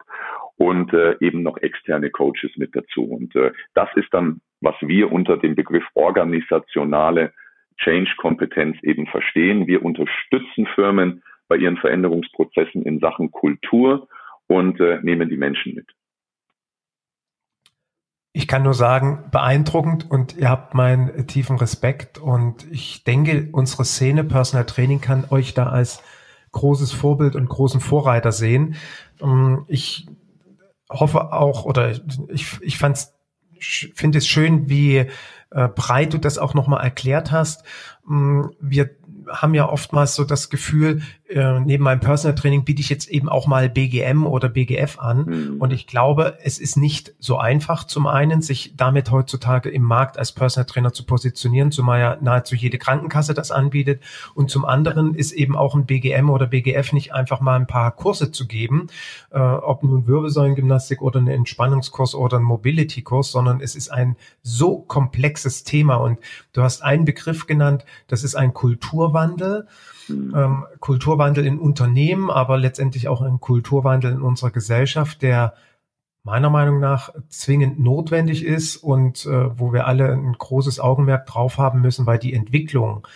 und äh, eben noch externe Coaches mit dazu. Und äh, das ist dann, was wir unter dem Begriff organisationale Change-Kompetenz eben verstehen. Wir unterstützen Firmen bei ihren Veränderungsprozessen in Sachen Kultur und äh, nehmen die Menschen mit. Ich kann nur sagen, beeindruckend und ihr habt meinen tiefen Respekt und ich denke, unsere Szene Personal Training kann euch da als großes Vorbild und großen Vorreiter sehen. Ähm, ich hoffe auch oder ich, ich fand's, finde es schön, wie äh, breit du das auch nochmal erklärt hast. Ähm, wir haben ja oftmals so das Gefühl, äh, neben meinem Personal Training biete ich jetzt eben auch mal BGM oder BGF an. Mhm. Und ich glaube, es ist nicht so einfach, zum einen, sich damit heutzutage im Markt als Personal Trainer zu positionieren, zumal ja nahezu jede Krankenkasse das anbietet. Und zum anderen ist eben auch ein BGM oder BGF nicht einfach mal ein paar Kurse zu geben, äh, ob nun Wirbelsäulengymnastik oder ein Entspannungskurs oder ein Mobility-Kurs, sondern es ist ein so komplexes Thema. Und du hast einen Begriff genannt, das ist ein Kulturwandel. Mhm. Ähm, Kulturwandel in Unternehmen, aber letztendlich auch ein Kulturwandel in unserer Gesellschaft, der meiner Meinung nach zwingend notwendig ist und äh, wo wir alle ein großes Augenmerk drauf haben müssen, weil die Entwicklung,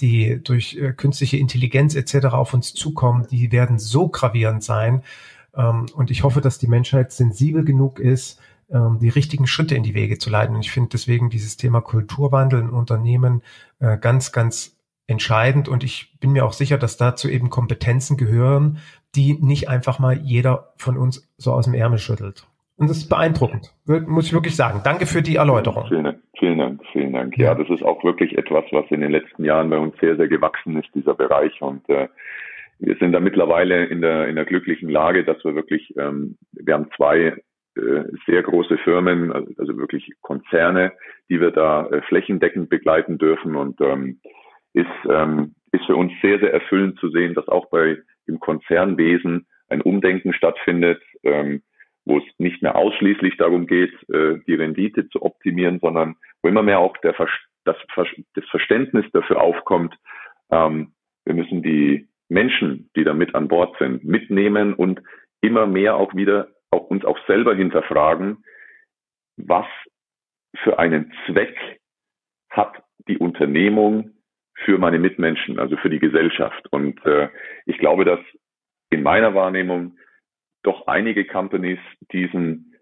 die durch äh, künstliche Intelligenz etc. auf uns zukommen, die werden so gravierend sein. Ähm, und ich hoffe, dass die Menschheit sensibel genug ist, ähm, die richtigen Schritte in die Wege zu leiten. Und ich finde deswegen dieses Thema Kulturwandel in Unternehmen äh, ganz, ganz entscheidend und ich bin mir auch sicher, dass dazu eben Kompetenzen gehören, die nicht einfach mal jeder von uns so aus dem Ärmel schüttelt. Und das ist beeindruckend, muss ich wirklich sagen. Danke für die Erläuterung. Vielen Dank, vielen Dank, vielen Dank. Ja, das ist auch wirklich etwas, was in den letzten Jahren bei uns sehr, sehr gewachsen ist, dieser Bereich. Und äh, wir sind da mittlerweile in der, in der glücklichen Lage, dass wir wirklich, ähm, wir haben zwei äh, sehr große Firmen, also, also wirklich Konzerne, die wir da äh, flächendeckend begleiten dürfen. Und ähm, ist, ähm, ist für uns sehr, sehr erfüllend zu sehen, dass auch bei im Konzernwesen ein Umdenken stattfindet, ähm, wo es nicht mehr ausschließlich darum geht, äh, die Rendite zu optimieren, sondern wo immer mehr auch der, das, das Verständnis dafür aufkommt, ähm, wir müssen die Menschen, die da mit an Bord sind, mitnehmen und immer mehr auch wieder auch uns auch selber hinterfragen, was für einen Zweck hat die Unternehmung für meine Mitmenschen, also für die Gesellschaft. Und äh, ich glaube, dass in meiner Wahrnehmung doch einige Companies diesen,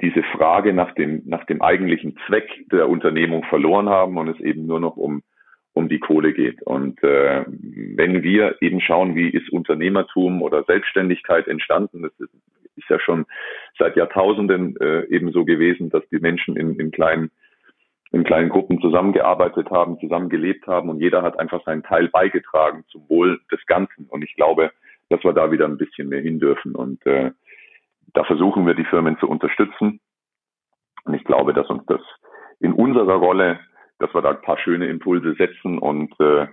diese Frage nach dem, nach dem eigentlichen Zweck der Unternehmung verloren haben und es eben nur noch um, um die Kohle geht. Und äh, wenn wir eben schauen, wie ist Unternehmertum oder Selbstständigkeit entstanden, das ist, ist ja schon seit Jahrtausenden äh, eben so gewesen, dass die Menschen in, in kleinen in kleinen Gruppen zusammengearbeitet haben, zusammengelebt haben und jeder hat einfach seinen Teil beigetragen zum Wohl des Ganzen. Und ich glaube, dass wir da wieder ein bisschen mehr hin dürfen. Und äh, da versuchen wir die Firmen zu unterstützen. Und ich glaube, dass uns das in unserer Rolle, dass wir da ein paar schöne Impulse setzen und äh,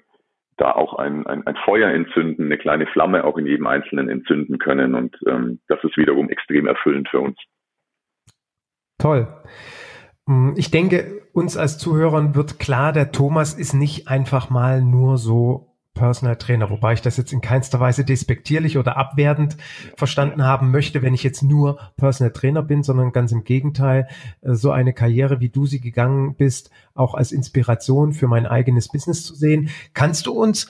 da auch ein, ein, ein Feuer entzünden, eine kleine Flamme auch in jedem Einzelnen entzünden können. Und ähm, das ist wiederum extrem erfüllend für uns. Toll. Hm, ich denke, uns als Zuhörern wird klar, der Thomas ist nicht einfach mal nur so Personal Trainer, wobei ich das jetzt in keinster Weise despektierlich oder abwertend verstanden haben möchte, wenn ich jetzt nur Personal Trainer bin, sondern ganz im Gegenteil, äh, so eine Karriere, wie du sie gegangen bist, auch als Inspiration für mein eigenes Business zu sehen. Kannst du uns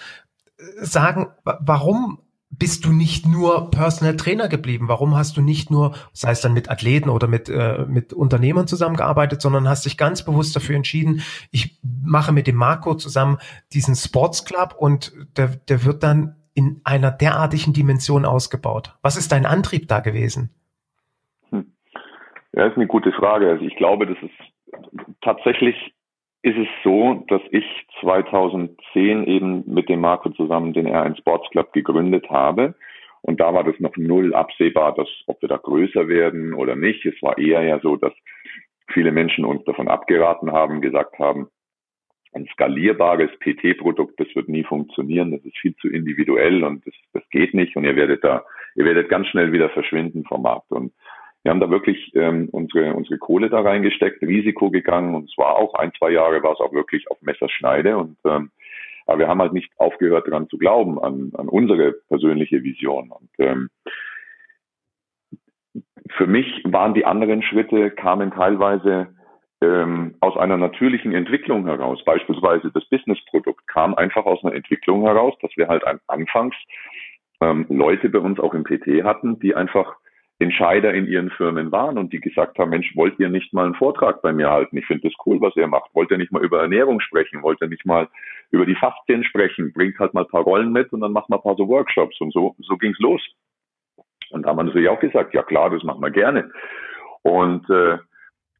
äh, sagen, warum bist du nicht nur Personal Trainer geblieben? Warum hast du nicht nur, sei es dann mit Athleten oder mit, äh, mit Unternehmern zusammengearbeitet, sondern hast dich ganz bewusst dafür entschieden, ich mache mit dem Marco zusammen diesen Sports Club und der, der wird dann in einer derartigen Dimension ausgebaut. Was ist dein Antrieb da gewesen? Hm. Ja, ist eine gute Frage. Also ich glaube, das ist tatsächlich ist es so, dass ich 2010 eben mit dem Marco zusammen den R1 Sports Club gegründet habe. Und da war das noch null absehbar, dass, ob wir da größer werden oder nicht. Es war eher ja so, dass viele Menschen uns davon abgeraten haben, gesagt haben, ein skalierbares PT-Produkt, das wird nie funktionieren, das ist viel zu individuell und das, das geht nicht und ihr werdet da, ihr werdet ganz schnell wieder verschwinden vom Markt. Und wir haben da wirklich ähm, unsere, unsere Kohle da reingesteckt, Risiko gegangen und es war auch ein, zwei Jahre war es auch wirklich auf Messerschneide und ähm, aber wir haben halt nicht aufgehört daran zu glauben, an, an unsere persönliche Vision. Und ähm, für mich waren die anderen Schritte, kamen teilweise ähm, aus einer natürlichen Entwicklung heraus. Beispielsweise das Businessprodukt kam einfach aus einer Entwicklung heraus, dass wir halt anfangs ähm, Leute bei uns auch im PT hatten, die einfach Entscheider in ihren Firmen waren und die gesagt haben, Mensch, wollt ihr nicht mal einen Vortrag bei mir halten? Ich finde das cool, was ihr macht. Wollt ihr nicht mal über Ernährung sprechen? Wollt ihr nicht mal über die Faszien sprechen? Bringt halt mal ein paar Rollen mit und dann macht mal ein paar so Workshops und so, so ging's los. Und da haben wir natürlich auch gesagt, ja klar, das machen wir gerne. Und äh,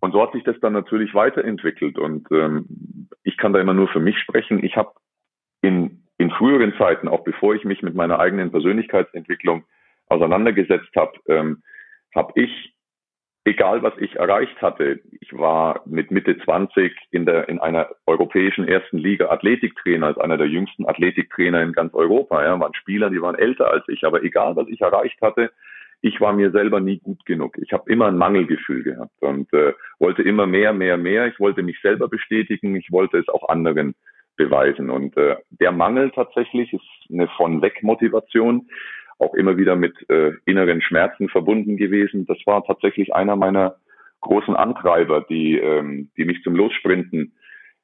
und so hat sich das dann natürlich weiterentwickelt. Und ähm, ich kann da immer nur für mich sprechen. Ich habe in, in früheren Zeiten, auch bevor ich mich mit meiner eigenen Persönlichkeitsentwicklung auseinandergesetzt habe, ähm, habe ich, egal was ich erreicht hatte, ich war mit Mitte 20 in, der, in einer europäischen ersten Liga Athletiktrainer, als einer der jüngsten Athletiktrainer in ganz Europa. Ja, waren Spieler, die waren älter als ich. Aber egal was ich erreicht hatte, ich war mir selber nie gut genug. Ich habe immer ein Mangelgefühl gehabt und äh, wollte immer mehr, mehr, mehr. Ich wollte mich selber bestätigen, ich wollte es auch anderen beweisen. Und äh, der Mangel tatsächlich ist eine von weg Motivation, auch immer wieder mit äh, inneren Schmerzen verbunden gewesen. Das war tatsächlich einer meiner großen Antreiber, die, ähm, die mich zum Lossprinten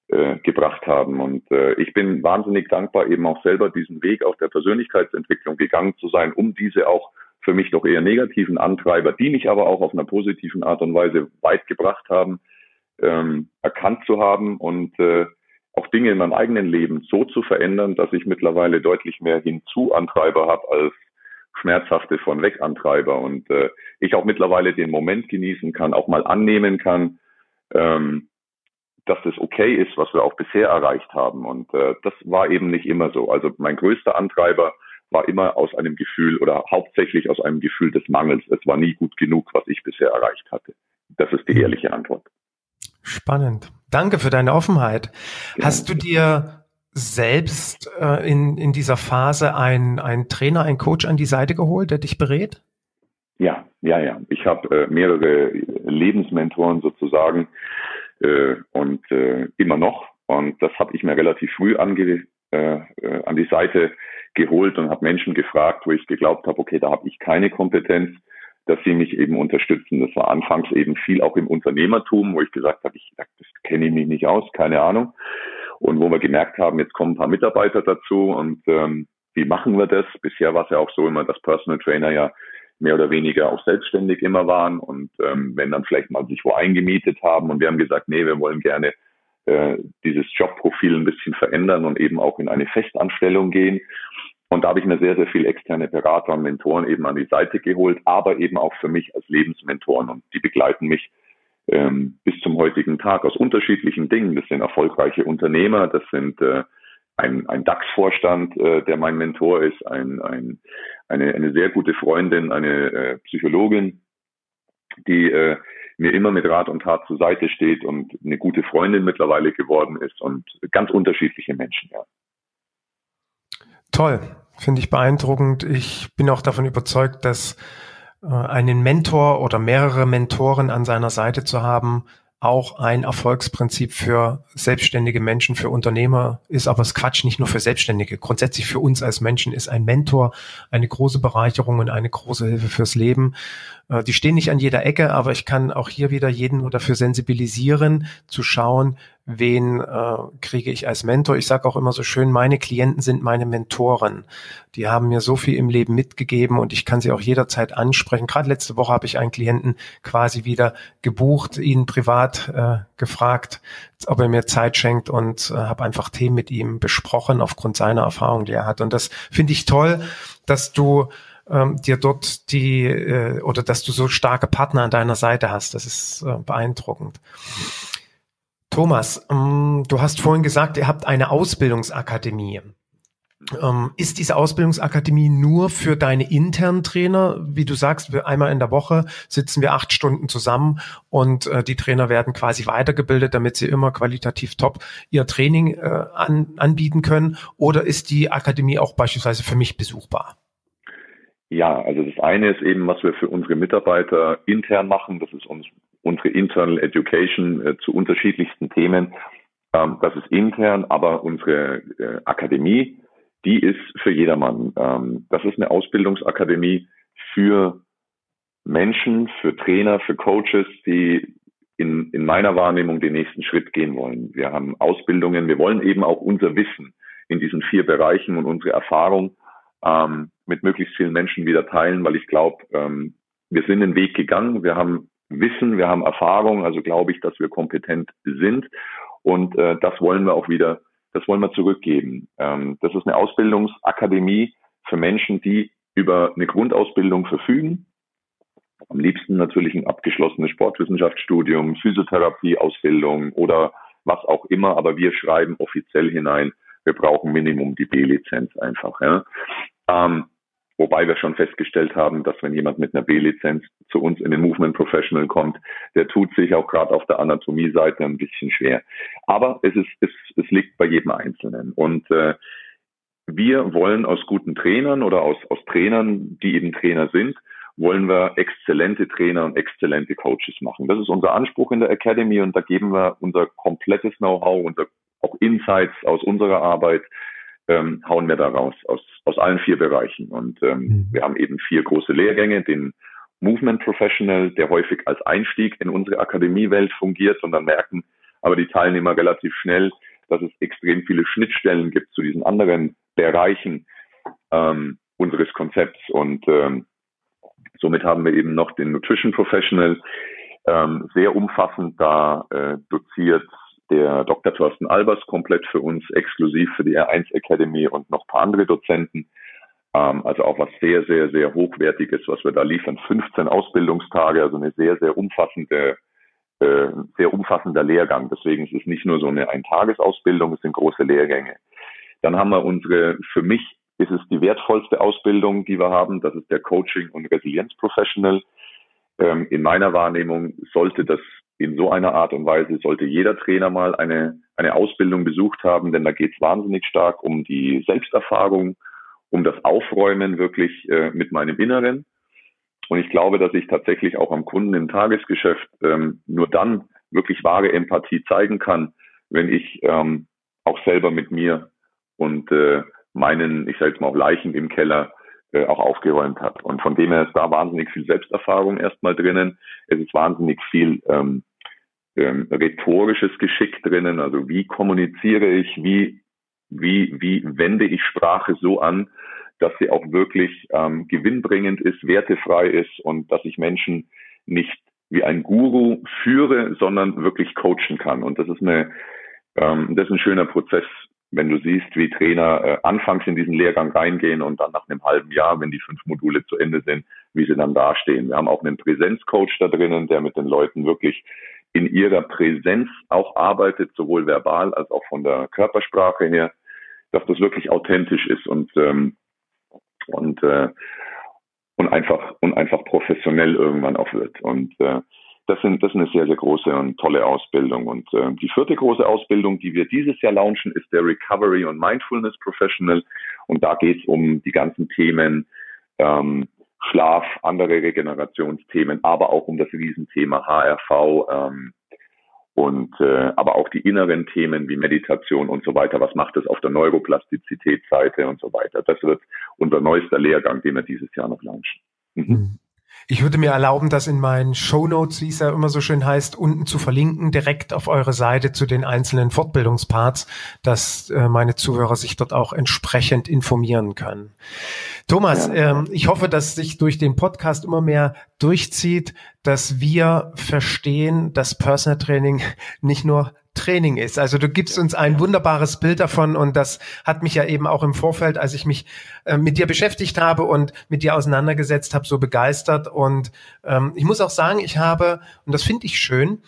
äh, gebracht haben. Und äh, ich bin wahnsinnig dankbar, eben auch selber diesen Weg auch der Persönlichkeitsentwicklung gegangen zu sein, um diese auch für mich doch eher negativen Antreiber, die mich aber auch auf einer positiven Art und Weise weit gebracht haben, ähm, erkannt zu haben und äh, auch Dinge in meinem eigenen Leben so zu verändern, dass ich mittlerweile deutlich mehr Hinzu-Antreiber habe als schmerzhafte von weg Antreiber und äh, ich auch mittlerweile den Moment genießen kann, auch mal annehmen kann, ähm, dass es okay ist, was wir auch bisher erreicht haben. Und äh, das war eben nicht immer so. Also mein größter Antreiber war immer aus einem Gefühl oder hauptsächlich aus einem Gefühl des Mangels. Es war nie gut genug, was ich bisher erreicht hatte. Das ist die hm. ehrliche Antwort. Spannend. Danke für deine Offenheit. Ja. Hast du dir selbst äh, in, in dieser Phase einen, einen Trainer, einen Coach an die Seite geholt, der dich berät? Ja, ja, ja. Ich habe äh, mehrere Lebensmentoren sozusagen äh, und äh, immer noch. Und das habe ich mir relativ früh ange, äh, äh, an die Seite geholt und habe Menschen gefragt, wo ich geglaubt habe, okay, da habe ich keine Kompetenz, dass sie mich eben unterstützen. Das war anfangs eben viel auch im Unternehmertum, wo ich gesagt habe, ich das kenne ich mich nicht aus, keine Ahnung. Und wo wir gemerkt haben, jetzt kommen ein paar Mitarbeiter dazu und ähm, wie machen wir das? Bisher war es ja auch so immer, dass Personal Trainer ja mehr oder weniger auch selbstständig immer waren und ähm, wenn dann vielleicht mal sich wo eingemietet haben und wir haben gesagt, nee, wir wollen gerne äh, dieses Jobprofil ein bisschen verändern und eben auch in eine Festanstellung gehen. Und da habe ich mir sehr, sehr viel externe Berater und Mentoren eben an die Seite geholt, aber eben auch für mich als Lebensmentoren. Und die begleiten mich ähm, bis zum heutigen Tag aus unterschiedlichen Dingen. Das sind erfolgreiche Unternehmer, das sind äh, ein, ein DAX-Vorstand, äh, der mein Mentor ist, ein, ein, eine, eine sehr gute Freundin, eine äh, Psychologin, die äh, mir immer mit Rat und Tat zur Seite steht und eine gute Freundin mittlerweile geworden ist und ganz unterschiedliche Menschen, ja. Toll, finde ich beeindruckend. Ich bin auch davon überzeugt, dass einen Mentor oder mehrere Mentoren an seiner Seite zu haben, auch ein Erfolgsprinzip für selbstständige Menschen, für Unternehmer ist, aber es Quatsch nicht nur für Selbstständige. Grundsätzlich für uns als Menschen ist ein Mentor eine große Bereicherung und eine große Hilfe fürs Leben. Äh, die stehen nicht an jeder Ecke, aber ich kann auch hier wieder jeden nur dafür sensibilisieren, zu schauen, wen äh, kriege ich als Mentor. Ich sage auch immer so schön, meine Klienten sind meine Mentoren. Die haben mir so viel im Leben mitgegeben und ich kann sie auch jederzeit ansprechen. Gerade letzte Woche habe ich einen Klienten quasi wieder gebucht, ihn privat äh, gefragt, ob er mir Zeit schenkt und äh, habe einfach Themen mit ihm besprochen aufgrund seiner Erfahrung, die er hat. Und das finde ich toll, dass du ähm, dir dort die äh, oder dass du so starke Partner an deiner Seite hast. Das ist äh, beeindruckend. Thomas, ähm, du hast vorhin gesagt, ihr habt eine Ausbildungsakademie. Ähm, ist diese Ausbildungsakademie nur für deine internen Trainer? Wie du sagst, wir einmal in der Woche sitzen wir acht Stunden zusammen und äh, die Trainer werden quasi weitergebildet, damit sie immer qualitativ top ihr Training äh, an, anbieten können. Oder ist die Akademie auch beispielsweise für mich besuchbar? Ja, also das eine ist eben, was wir für unsere Mitarbeiter intern machen. Das ist uns, unsere Internal Education äh, zu unterschiedlichsten Themen. Ähm, das ist intern, aber unsere äh, Akademie, die ist für jedermann. Ähm, das ist eine Ausbildungsakademie für Menschen, für Trainer, für Coaches, die in, in meiner Wahrnehmung den nächsten Schritt gehen wollen. Wir haben Ausbildungen, wir wollen eben auch unser Wissen in diesen vier Bereichen und unsere Erfahrung ähm, mit möglichst vielen Menschen wieder teilen, weil ich glaube, ähm, wir sind den Weg gegangen, wir haben Wissen, wir haben Erfahrung, also glaube ich, dass wir kompetent sind und äh, das wollen wir auch wieder, das wollen wir zurückgeben. Ähm, das ist eine Ausbildungsakademie für Menschen, die über eine Grundausbildung verfügen. Am liebsten natürlich ein abgeschlossenes Sportwissenschaftsstudium, Physiotherapie-Ausbildung oder was auch immer, aber wir schreiben offiziell hinein, wir brauchen Minimum die B-Lizenz einfach. Ja. Ähm, Wobei wir schon festgestellt haben, dass wenn jemand mit einer B-Lizenz zu uns in den Movement Professional kommt, der tut sich auch gerade auf der Anatomie-Seite ein bisschen schwer. Aber es ist, es, es liegt bei jedem Einzelnen. Und äh, wir wollen aus guten Trainern oder aus, aus Trainern, die eben Trainer sind, wollen wir exzellente Trainer und exzellente Coaches machen. Das ist unser Anspruch in der Academy und da geben wir unser komplettes Know-how, unser auch Insights aus unserer Arbeit ähm, hauen wir da raus aus, aus allen vier Bereichen. Und ähm, mhm. wir haben eben vier große Lehrgänge, den Movement Professional, der häufig als Einstieg in unsere Akademiewelt fungiert und dann merken aber die Teilnehmer relativ schnell, dass es extrem viele Schnittstellen gibt zu diesen anderen Bereichen ähm, unseres Konzepts. Und ähm, somit haben wir eben noch den Nutrition Professional, ähm, sehr umfassend da äh, doziert der Dr. Thorsten Albers komplett für uns exklusiv für die R1 Academy und noch paar andere Dozenten. Ähm, also auch was sehr, sehr, sehr hochwertiges, was wir da liefern. 15 Ausbildungstage, also eine sehr, sehr umfassende, äh, sehr umfassender Lehrgang. Deswegen ist es nicht nur so eine Eintagesausbildung, es sind große Lehrgänge. Dann haben wir unsere, für mich ist es die wertvollste Ausbildung, die wir haben. Das ist der Coaching und Resilienz Professional. Ähm, in meiner Wahrnehmung sollte das in so einer Art und Weise sollte jeder Trainer mal eine, eine Ausbildung besucht haben, denn da geht es wahnsinnig stark um die Selbsterfahrung, um das Aufräumen wirklich äh, mit meinem Inneren. Und ich glaube, dass ich tatsächlich auch am Kunden im Tagesgeschäft ähm, nur dann wirklich wahre Empathie zeigen kann, wenn ich ähm, auch selber mit mir und äh, meinen, ich sage jetzt mal auch Leichen im Keller äh, auch aufgeräumt hat. Und von dem her ist da wahnsinnig viel Selbsterfahrung erstmal drinnen. Es ist wahnsinnig viel ähm, ähm, rhetorisches Geschick drinnen. Also wie kommuniziere ich, wie, wie, wie wende ich Sprache so an, dass sie auch wirklich ähm, gewinnbringend ist, wertefrei ist und dass ich Menschen nicht wie ein Guru führe, sondern wirklich coachen kann. Und das ist eine, ähm, das ist ein schöner Prozess, wenn du siehst, wie Trainer äh, anfangs in diesen Lehrgang reingehen und dann nach einem halben Jahr, wenn die fünf Module zu Ende sind, wie sie dann dastehen. Wir haben auch einen Präsenzcoach da drinnen, der mit den Leuten wirklich in ihrer Präsenz auch arbeitet, sowohl verbal als auch von der Körpersprache her, dass das wirklich authentisch ist und ähm, und äh, und einfach und einfach professionell irgendwann auch wird. Und äh, das, sind, das ist eine sehr, sehr große und tolle Ausbildung. Und äh, die vierte große Ausbildung, die wir dieses Jahr launchen, ist der Recovery und Mindfulness Professional. Und da geht es um die ganzen Themen ähm, Schlaf, andere Regenerationsthemen, aber auch um das Riesenthema HRV ähm, und äh, aber auch die inneren Themen wie Meditation und so weiter. Was macht es auf der Neuroplastizitätsseite und so weiter? Das wird unser neuester Lehrgang, den wir dieses Jahr noch launchen. Mhm. Ich würde mir erlauben, das in meinen Show Notes, wie es ja immer so schön heißt, unten zu verlinken, direkt auf eure Seite zu den einzelnen Fortbildungsparts, dass äh, meine Zuhörer sich dort auch entsprechend informieren können. Thomas, ähm, ich hoffe, dass sich durch den Podcast immer mehr durchzieht, dass wir verstehen, dass Personal Training nicht nur Training ist. Also du gibst uns ein wunderbares Bild davon und das hat mich ja eben auch im Vorfeld, als ich mich äh, mit dir beschäftigt habe und mit dir auseinandergesetzt habe, so begeistert. Und ähm, ich muss auch sagen, ich habe, und das finde ich schön,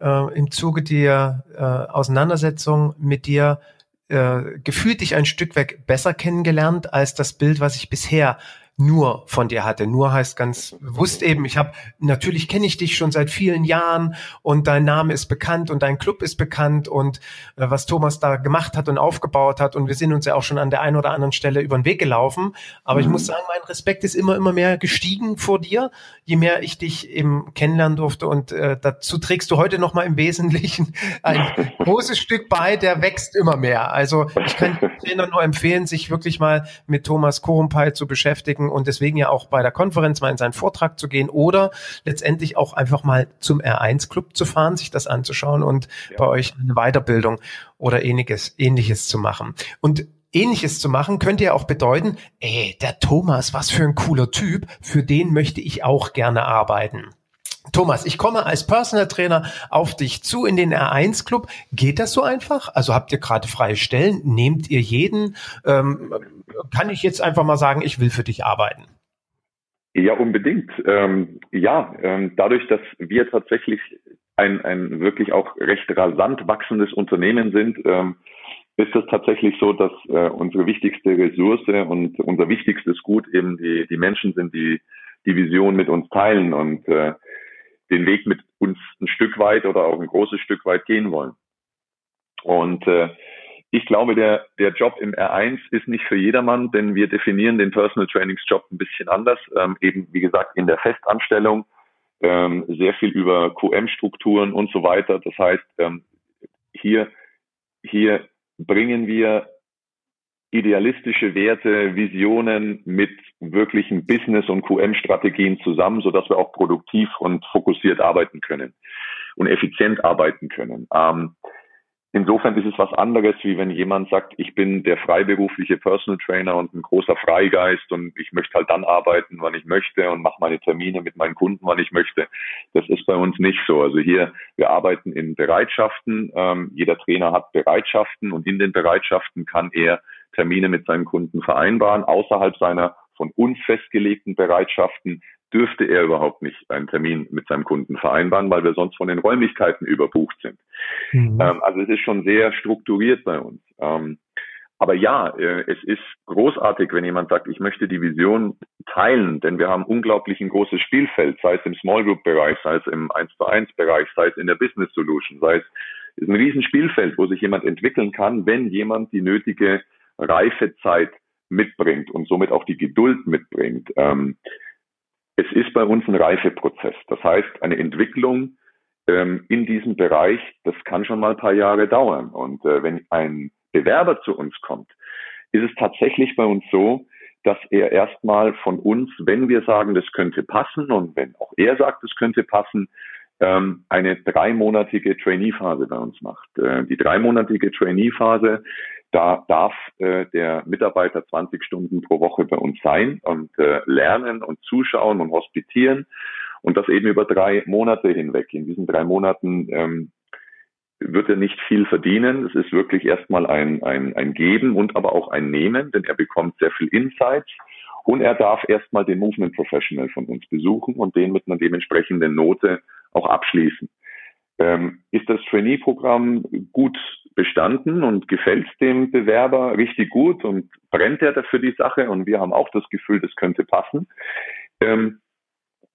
äh, im Zuge der äh, Auseinandersetzung mit dir äh, gefühlt dich ein Stück weg besser kennengelernt als das Bild, was ich bisher nur von dir hatte. Nur heißt ganz bewusst eben, ich habe, natürlich kenne ich dich schon seit vielen Jahren und dein Name ist bekannt und dein Club ist bekannt und äh, was Thomas da gemacht hat und aufgebaut hat und wir sind uns ja auch schon an der einen oder anderen Stelle über den Weg gelaufen. Aber mhm. ich muss sagen, mein Respekt ist immer, immer mehr gestiegen vor dir, je mehr ich dich eben kennenlernen durfte und äh, dazu trägst du heute nochmal im Wesentlichen ein großes Stück bei, der wächst immer mehr. Also ich kann den Trainern nur empfehlen, sich wirklich mal mit Thomas Korumpay zu beschäftigen und deswegen ja auch bei der Konferenz mal in seinen Vortrag zu gehen oder letztendlich auch einfach mal zum R1 Club zu fahren, sich das anzuschauen und ja. bei euch eine Weiterbildung oder ähnliches, ähnliches zu machen. Und Ähnliches zu machen, könnte ja auch bedeuten, ey, der Thomas, was für ein cooler Typ, für den möchte ich auch gerne arbeiten. Thomas, ich komme als Personal Trainer auf dich zu in den R1 Club. Geht das so einfach? Also habt ihr gerade freie Stellen? Nehmt ihr jeden? Ähm, kann ich jetzt einfach mal sagen, ich will für dich arbeiten? Ja, unbedingt. Ähm, ja, ähm, dadurch, dass wir tatsächlich ein, ein wirklich auch recht rasant wachsendes Unternehmen sind, ähm, ist es tatsächlich so, dass äh, unsere wichtigste Ressource und unser wichtigstes Gut eben die, die Menschen sind, die die Vision mit uns teilen und äh, den Weg mit uns ein Stück weit oder auch ein großes Stück weit gehen wollen. Und äh, ich glaube, der, der Job im R1 ist nicht für jedermann, denn wir definieren den Personal Trainings Job ein bisschen anders. Ähm, eben, wie gesagt, in der Festanstellung, ähm, sehr viel über QM-Strukturen und so weiter. Das heißt, ähm, hier, hier bringen wir idealistische Werte, Visionen mit wirklichen Business- und QM-Strategien zusammen, so dass wir auch produktiv und fokussiert arbeiten können und effizient arbeiten können. Ähm, Insofern ist es was anderes, wie wenn jemand sagt, ich bin der freiberufliche Personal Trainer und ein großer Freigeist und ich möchte halt dann arbeiten, wann ich möchte und mache meine Termine mit meinen Kunden, wann ich möchte. Das ist bei uns nicht so. Also hier, wir arbeiten in Bereitschaften. Ähm, jeder Trainer hat Bereitschaften und in den Bereitschaften kann er Termine mit seinen Kunden vereinbaren, außerhalb seiner von uns festgelegten Bereitschaften dürfte er überhaupt nicht einen Termin mit seinem Kunden vereinbaren, weil wir sonst von den Räumlichkeiten überbucht sind. Mhm. Ähm, also es ist schon sehr strukturiert bei uns. Ähm, aber ja, äh, es ist großartig, wenn jemand sagt, ich möchte die Vision teilen, denn wir haben unglaublich ein großes Spielfeld, sei es im Small Group Bereich, sei es im 1 zu 1 Bereich, sei es in der Business Solution, sei es ist ein Riesenspielfeld, wo sich jemand entwickeln kann, wenn jemand die nötige Reifezeit mitbringt und somit auch die Geduld mitbringt. Ähm, es ist bei uns ein Reifeprozess. Das heißt, eine Entwicklung ähm, in diesem Bereich, das kann schon mal ein paar Jahre dauern. Und äh, wenn ein Bewerber zu uns kommt, ist es tatsächlich bei uns so, dass er erstmal von uns, wenn wir sagen, das könnte passen und wenn auch er sagt, das könnte passen, ähm, eine dreimonatige Trainee-Phase bei uns macht. Äh, die dreimonatige Trainee-Phase da darf äh, der Mitarbeiter 20 Stunden pro Woche bei uns sein und äh, lernen und zuschauen und hospitieren und das eben über drei Monate hinweg. In diesen drei Monaten ähm, wird er nicht viel verdienen. Es ist wirklich erstmal ein, ein, ein Geben und aber auch ein Nehmen, denn er bekommt sehr viel Insights und er darf erstmal den Movement Professional von uns besuchen und den mit einer dementsprechenden Note auch abschließen. Ähm, ist das Trainee-Programm gut bestanden und gefällt dem Bewerber richtig gut und brennt er dafür die Sache und wir haben auch das Gefühl, das könnte passen. Ähm,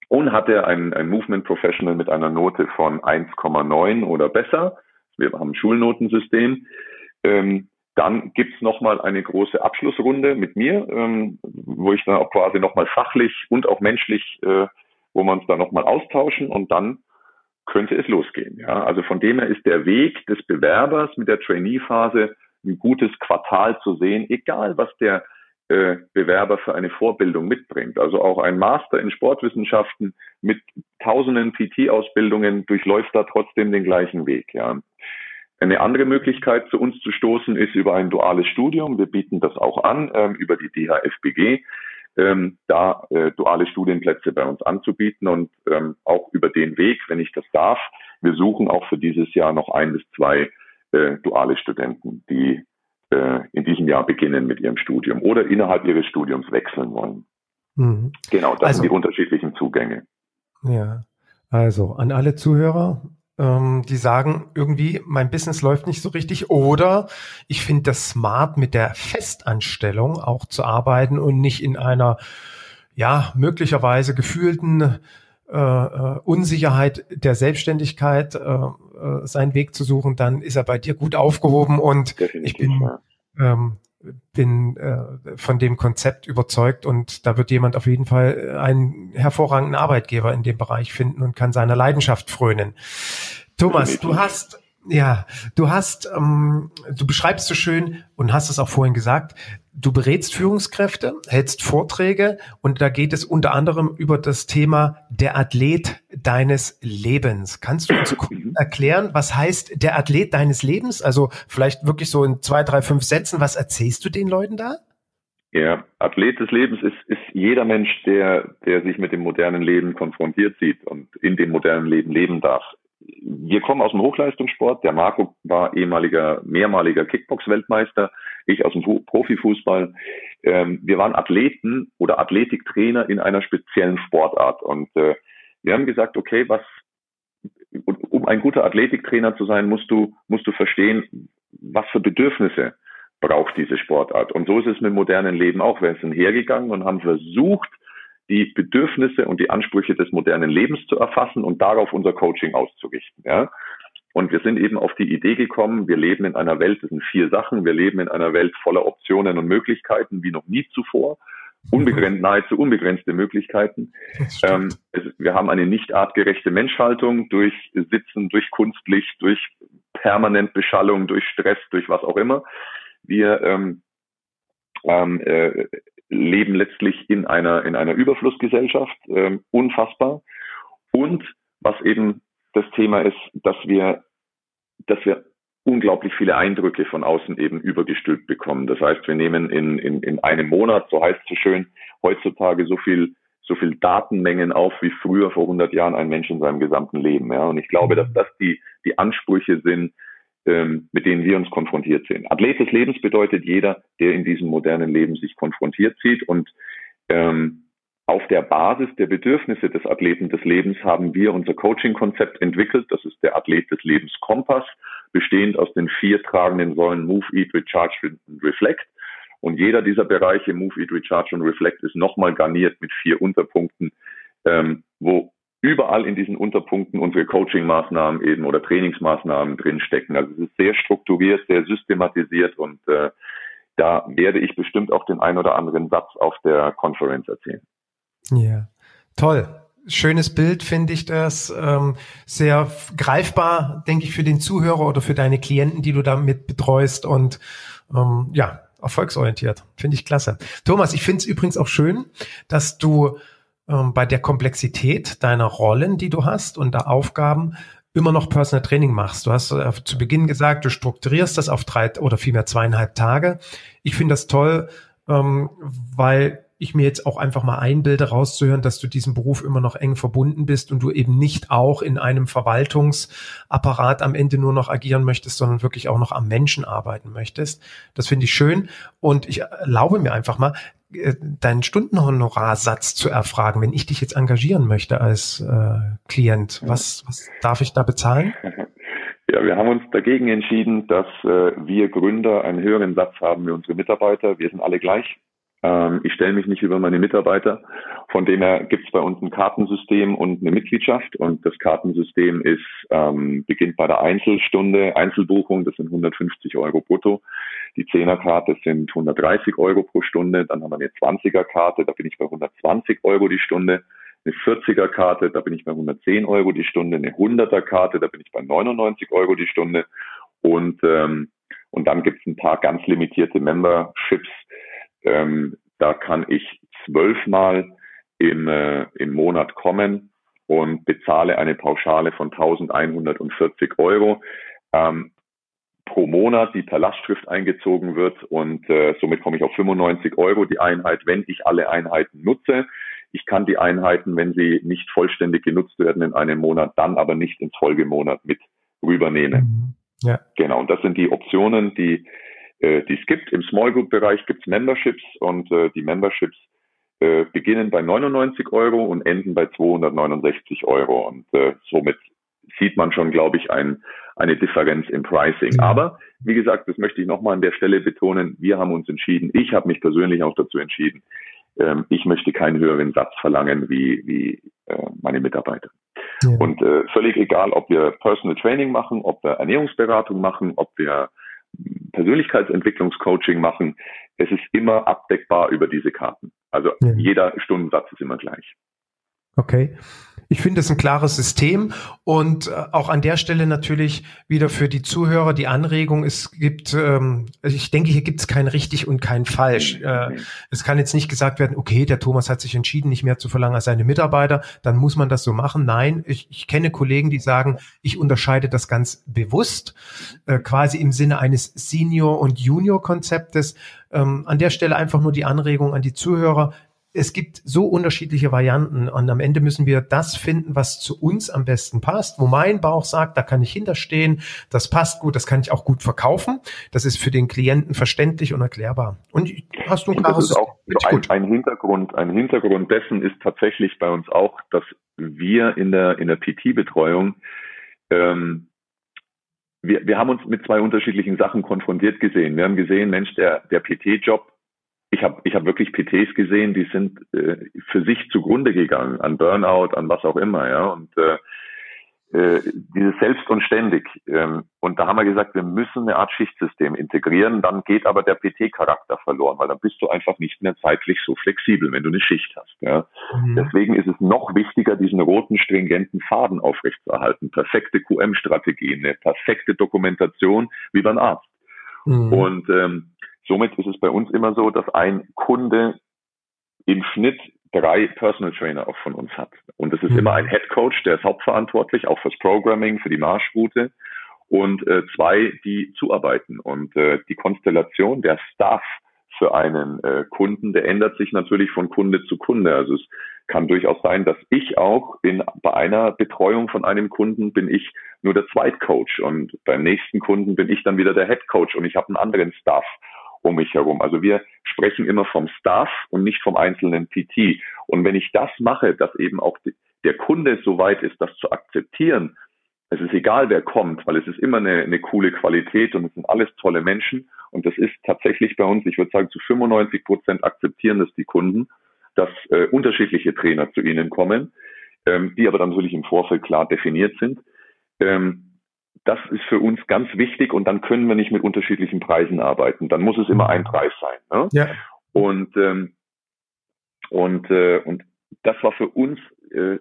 und hat er ein, ein Movement Professional mit einer Note von 1,9 oder besser, wir haben ein Schulnotensystem, ähm, dann gibt's nochmal eine große Abschlussrunde mit mir, ähm, wo ich dann auch quasi nochmal fachlich und auch menschlich, äh, wo wir uns dann nochmal austauschen und dann könnte es losgehen. Ja, also von dem her ist der Weg des Bewerbers mit der Trainee-Phase ein gutes Quartal zu sehen, egal was der äh, Bewerber für eine Vorbildung mitbringt. Also auch ein Master in Sportwissenschaften mit tausenden PT-Ausbildungen durchläuft da trotzdem den gleichen Weg. Ja. Eine andere Möglichkeit zu uns zu stoßen ist über ein duales Studium. Wir bieten das auch an ähm, über die DHFBG ähm, da äh, duale Studienplätze bei uns anzubieten und ähm, auch über den Weg, wenn ich das darf. Wir suchen auch für dieses Jahr noch ein bis zwei äh, duale Studenten, die äh, in diesem Jahr beginnen mit ihrem Studium oder innerhalb ihres Studiums wechseln wollen. Mhm. Genau, das also, sind die unterschiedlichen Zugänge. Ja, also an alle Zuhörer, ähm, die sagen, irgendwie mein Business läuft nicht so richtig. Oder ich finde das smart mit der Festanstellung auch zu arbeiten und nicht in einer ja möglicherweise gefühlten äh, äh, Unsicherheit der Selbstständigkeit äh, äh, seinen Weg zu suchen, dann ist er bei dir gut aufgehoben und Definitiv, ich bin ähm, bin äh, von dem Konzept überzeugt und da wird jemand auf jeden Fall einen hervorragenden Arbeitgeber in dem Bereich finden und kann seiner Leidenschaft frönen. Thomas, du hast ja, du hast, ähm, du beschreibst so schön und hast es auch vorhin gesagt, du berätst Führungskräfte, hältst Vorträge und da geht es unter anderem über das Thema der Athlet deines Lebens. Kannst du uns erklären, was heißt der Athlet deines Lebens? Also vielleicht wirklich so in zwei, drei, fünf Sätzen. Was erzählst du den Leuten da? Ja, Athlet des Lebens ist, ist jeder Mensch, der, der sich mit dem modernen Leben konfrontiert sieht und in dem modernen Leben leben darf. Wir kommen aus dem Hochleistungssport. Der Marco war ehemaliger, mehrmaliger Kickbox-Weltmeister. Ich aus dem Profifußball. Ähm, wir waren Athleten oder Athletiktrainer in einer speziellen Sportart. Und äh, wir haben gesagt, okay, was, um ein guter Athletiktrainer zu sein, musst du, musst du verstehen, was für Bedürfnisse braucht diese Sportart. Und so ist es mit modernen Leben auch. Wir sind hergegangen und haben versucht, die Bedürfnisse und die Ansprüche des modernen Lebens zu erfassen und darauf unser Coaching auszurichten. Ja? Und wir sind eben auf die Idee gekommen, wir leben in einer Welt, das sind vier Sachen, wir leben in einer Welt voller Optionen und Möglichkeiten wie noch nie zuvor. Unbegrenzt, nahezu unbegrenzte Möglichkeiten. Ähm, es, wir haben eine nicht artgerechte Menschhaltung durch Sitzen, durch Kunstlicht, durch permanent Beschallung, durch Stress, durch was auch immer. Wir ähm, ähm, äh, leben letztlich in einer, in einer Überflussgesellschaft, ähm, unfassbar. Und was eben das Thema ist, dass wir, dass wir unglaublich viele Eindrücke von außen eben übergestülpt bekommen. Das heißt, wir nehmen in, in, in einem Monat, so heißt es so schön, heutzutage so viel, so viel Datenmengen auf wie früher vor 100 Jahren ein Mensch in seinem gesamten Leben. Ja. Und ich glaube, dass das die, die Ansprüche sind, ähm, mit denen wir uns konfrontiert sehen. Athlet des Lebens bedeutet jeder, der in diesem modernen Leben sich konfrontiert sieht und ähm, auf der Basis der Bedürfnisse des Athleten des Lebens haben wir unser Coaching-Konzept entwickelt. Das ist der Athlet des Lebens Kompass, bestehend aus den vier tragenden Säulen Move, Eat, Recharge und Reflect. Und jeder dieser Bereiche, Move, Eat, Recharge und Reflect, ist nochmal garniert mit vier Unterpunkten, ähm, wo überall in diesen Unterpunkten unsere Coaching-Maßnahmen eben oder Trainingsmaßnahmen drinstecken. Also es ist sehr strukturiert, sehr systematisiert und äh, da werde ich bestimmt auch den ein oder anderen Satz auf der Konferenz erzählen. Ja, toll. Schönes Bild finde ich das. Ähm, sehr greifbar, denke ich, für den Zuhörer oder für deine Klienten, die du damit betreust und ähm, ja, erfolgsorientiert. Finde ich klasse. Thomas, ich finde es übrigens auch schön, dass du ähm, bei der Komplexität deiner Rollen, die du hast und der Aufgaben immer noch Personal Training machst. Du hast äh, zu Beginn gesagt, du strukturierst das auf drei oder vielmehr zweieinhalb Tage. Ich finde das toll, ähm, weil ich mir jetzt auch einfach mal einbilde, rauszuhören, dass du diesem Beruf immer noch eng verbunden bist und du eben nicht auch in einem Verwaltungsapparat am Ende nur noch agieren möchtest, sondern wirklich auch noch am Menschen arbeiten möchtest. Das finde ich schön und ich erlaube mir einfach mal, äh, deinen Stundenhonorarsatz zu erfragen, wenn ich dich jetzt engagieren möchte als äh, Klient. Was, was darf ich da bezahlen? Ja, wir haben uns dagegen entschieden, dass äh, wir Gründer einen höheren Satz haben wie unsere Mitarbeiter. Wir sind alle gleich. Ähm, ich stelle mich nicht über meine Mitarbeiter. Von dem her gibt es bei uns ein Kartensystem und eine Mitgliedschaft. Und das Kartensystem ist, ähm, beginnt bei der Einzelstunde, Einzelbuchung, das sind 150 Euro brutto. Die Zehnerkarte sind 130 Euro pro Stunde. Dann haben wir eine 20er-Karte, da bin ich bei 120 Euro die Stunde. Eine 40er-Karte, da bin ich bei 110 Euro die Stunde. Eine 100er-Karte, da bin ich bei 99 Euro die Stunde. Und, ähm, und dann gibt es ein paar ganz limitierte Memberships, ähm, da kann ich zwölfmal im, äh, im Monat kommen und bezahle eine Pauschale von 1140 Euro ähm, pro Monat, die per Lastschrift eingezogen wird und äh, somit komme ich auf 95 Euro die Einheit, wenn ich alle Einheiten nutze. Ich kann die Einheiten, wenn sie nicht vollständig genutzt werden in einem Monat, dann aber nicht ins Folgemonat mit rübernehmen. Mhm. Ja. Genau, und das sind die Optionen, die äh, die es gibt. Im Small Group Bereich gibt es Memberships und äh, die Memberships äh, beginnen bei 99 Euro und enden bei 269 Euro und äh, somit sieht man schon, glaube ich, ein, eine Differenz im Pricing. Ja. Aber wie gesagt, das möchte ich nochmal an der Stelle betonen. Wir haben uns entschieden, ich habe mich persönlich auch dazu entschieden, ähm, ich möchte keinen höheren Satz verlangen wie, wie äh, meine Mitarbeiter. Ja. Und äh, völlig egal, ob wir Personal Training machen, ob wir Ernährungsberatung machen, ob wir Persönlichkeitsentwicklungscoaching machen, es ist immer abdeckbar über diese Karten. Also ja. jeder Stundensatz ist immer gleich. Okay. Ich finde es ein klares System und äh, auch an der Stelle natürlich wieder für die Zuhörer die Anregung, es gibt, ähm, also ich denke, hier gibt es kein richtig und kein falsch. Äh, es kann jetzt nicht gesagt werden, okay, der Thomas hat sich entschieden, nicht mehr zu verlangen als seine Mitarbeiter, dann muss man das so machen. Nein, ich, ich kenne Kollegen, die sagen, ich unterscheide das ganz bewusst, äh, quasi im Sinne eines Senior- und Junior-Konzeptes. Ähm, an der Stelle einfach nur die Anregung an die Zuhörer, es gibt so unterschiedliche Varianten und am Ende müssen wir das finden, was zu uns am besten passt, wo mein Bauch sagt, da kann ich hinterstehen, das passt gut, das kann ich auch gut verkaufen, das ist für den Klienten verständlich und erklärbar. Und hast du ein klares auch ein, ein, Hintergrund, ein Hintergrund dessen ist tatsächlich bei uns auch, dass wir in der in der PT-Betreuung ähm, wir, wir haben uns mit zwei unterschiedlichen Sachen konfrontiert gesehen. Wir haben gesehen, Mensch, der, der PT-Job ich habe ich hab wirklich PTs gesehen, die sind äh, für sich zugrunde gegangen, an Burnout, an was auch immer, ja. Und äh, äh, dieses Selbst und ständig. Ähm, und da haben wir gesagt, wir müssen eine Art Schichtsystem integrieren, dann geht aber der PT-Charakter verloren, weil dann bist du einfach nicht mehr zeitlich so flexibel, wenn du eine Schicht hast. Ja. Mhm. Deswegen ist es noch wichtiger, diesen roten, stringenten Faden aufrechtzuerhalten. Perfekte QM-Strategie, eine perfekte Dokumentation wie beim Arzt. Mhm. Und ähm, Somit ist es bei uns immer so, dass ein Kunde im Schnitt drei Personal Trainer auch von uns hat. Und es ist mhm. immer ein Head Coach, der ist hauptverantwortlich, auch fürs Programming, für die Marschroute und äh, zwei, die zuarbeiten. Und äh, die Konstellation der Staff für einen äh, Kunden, der ändert sich natürlich von Kunde zu Kunde. Also es kann durchaus sein, dass ich auch in, bei einer Betreuung von einem Kunden bin ich nur der Zweitcoach und beim nächsten Kunden bin ich dann wieder der Head Coach und ich habe einen anderen Staff um mich herum. Also wir sprechen immer vom Staff und nicht vom einzelnen PT. Und wenn ich das mache, dass eben auch der Kunde so weit ist, das zu akzeptieren, es ist egal, wer kommt, weil es ist immer eine, eine coole Qualität und es sind alles tolle Menschen. Und das ist tatsächlich bei uns, ich würde sagen, zu 95 Prozent akzeptieren das die Kunden, dass äh, unterschiedliche Trainer zu ihnen kommen, ähm, die aber dann natürlich im Vorfeld klar definiert sind. Ähm, das ist für uns ganz wichtig und dann können wir nicht mit unterschiedlichen Preisen arbeiten. Dann muss es immer ein Preis sein. Ne? Ja. Und ähm, und äh, und das war für uns äh,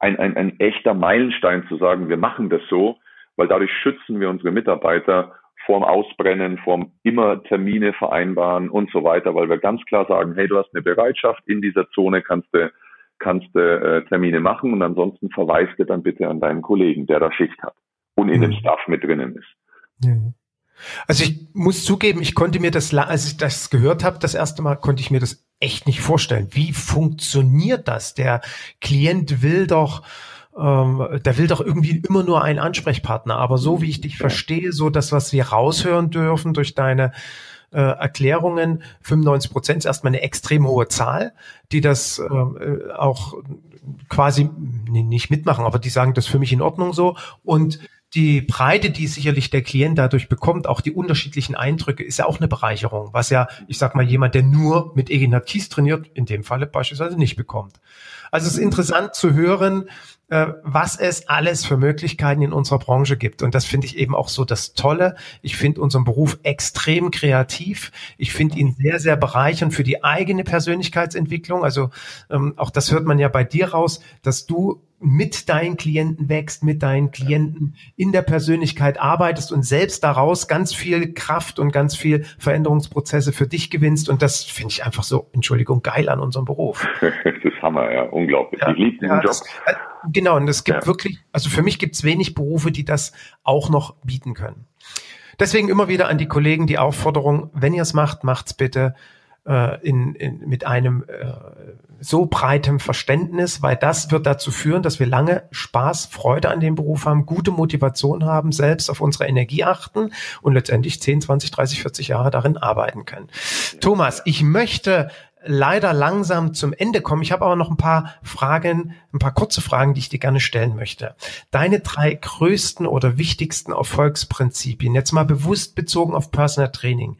ein, ein, ein echter Meilenstein zu sagen, wir machen das so, weil dadurch schützen wir unsere Mitarbeiter vorm Ausbrennen, vorm immer Termine vereinbaren und so weiter, weil wir ganz klar sagen, hey, du hast eine Bereitschaft in dieser Zone, kannst du kannst du äh, Termine machen und ansonsten verweist du dann bitte an deinen Kollegen, der da Schicht hat und in mhm. dem Staff mit drinnen ist. Mhm. Also ich muss zugeben, ich konnte mir das, als ich das gehört habe, das erste Mal konnte ich mir das echt nicht vorstellen. Wie funktioniert das? Der Klient will doch, ähm, der will doch irgendwie immer nur einen Ansprechpartner. Aber so wie ich dich verstehe, so das, was wir raushören dürfen durch deine äh, Erklärungen, 95 Prozent ist erstmal eine extrem hohe Zahl, die das ähm, äh, auch quasi nicht mitmachen, aber die sagen, das ist für mich in Ordnung so. Und die Breite, die sicherlich der Klient dadurch bekommt, auch die unterschiedlichen Eindrücke, ist ja auch eine Bereicherung, was ja, ich sag mal, jemand, der nur mit Eginat Kies trainiert, in dem Falle beispielsweise nicht bekommt. Also es ist interessant zu hören, äh, was es alles für Möglichkeiten in unserer Branche gibt. Und das finde ich eben auch so das Tolle. Ich finde unseren Beruf extrem kreativ. Ich finde ihn sehr, sehr bereichernd für die eigene Persönlichkeitsentwicklung. Also ähm, auch das hört man ja bei dir raus, dass du mit deinen Klienten wächst, mit deinen Klienten in der Persönlichkeit arbeitest und selbst daraus ganz viel Kraft und ganz viel Veränderungsprozesse für dich gewinnst. Und das finde ich einfach so, Entschuldigung, geil an unserem Beruf. das ist Hammer, ja, unglaublich. Ja, ich liebe diesen ja, Job. Das, äh, genau, und es gibt ja. wirklich, also für mich gibt es wenig Berufe, die das auch noch bieten können. Deswegen immer wieder an die Kollegen die Aufforderung, wenn ihr es macht, macht's bitte äh, in, in, mit einem äh, so breitem Verständnis, weil das wird dazu führen, dass wir lange Spaß, Freude an dem Beruf haben, gute Motivation haben, selbst auf unsere Energie achten und letztendlich 10, 20, 30, 40 Jahre darin arbeiten können. Thomas, ich möchte leider langsam zum Ende kommen. Ich habe aber noch ein paar Fragen, ein paar kurze Fragen, die ich dir gerne stellen möchte. Deine drei größten oder wichtigsten Erfolgsprinzipien, jetzt mal bewusst bezogen auf Personal Training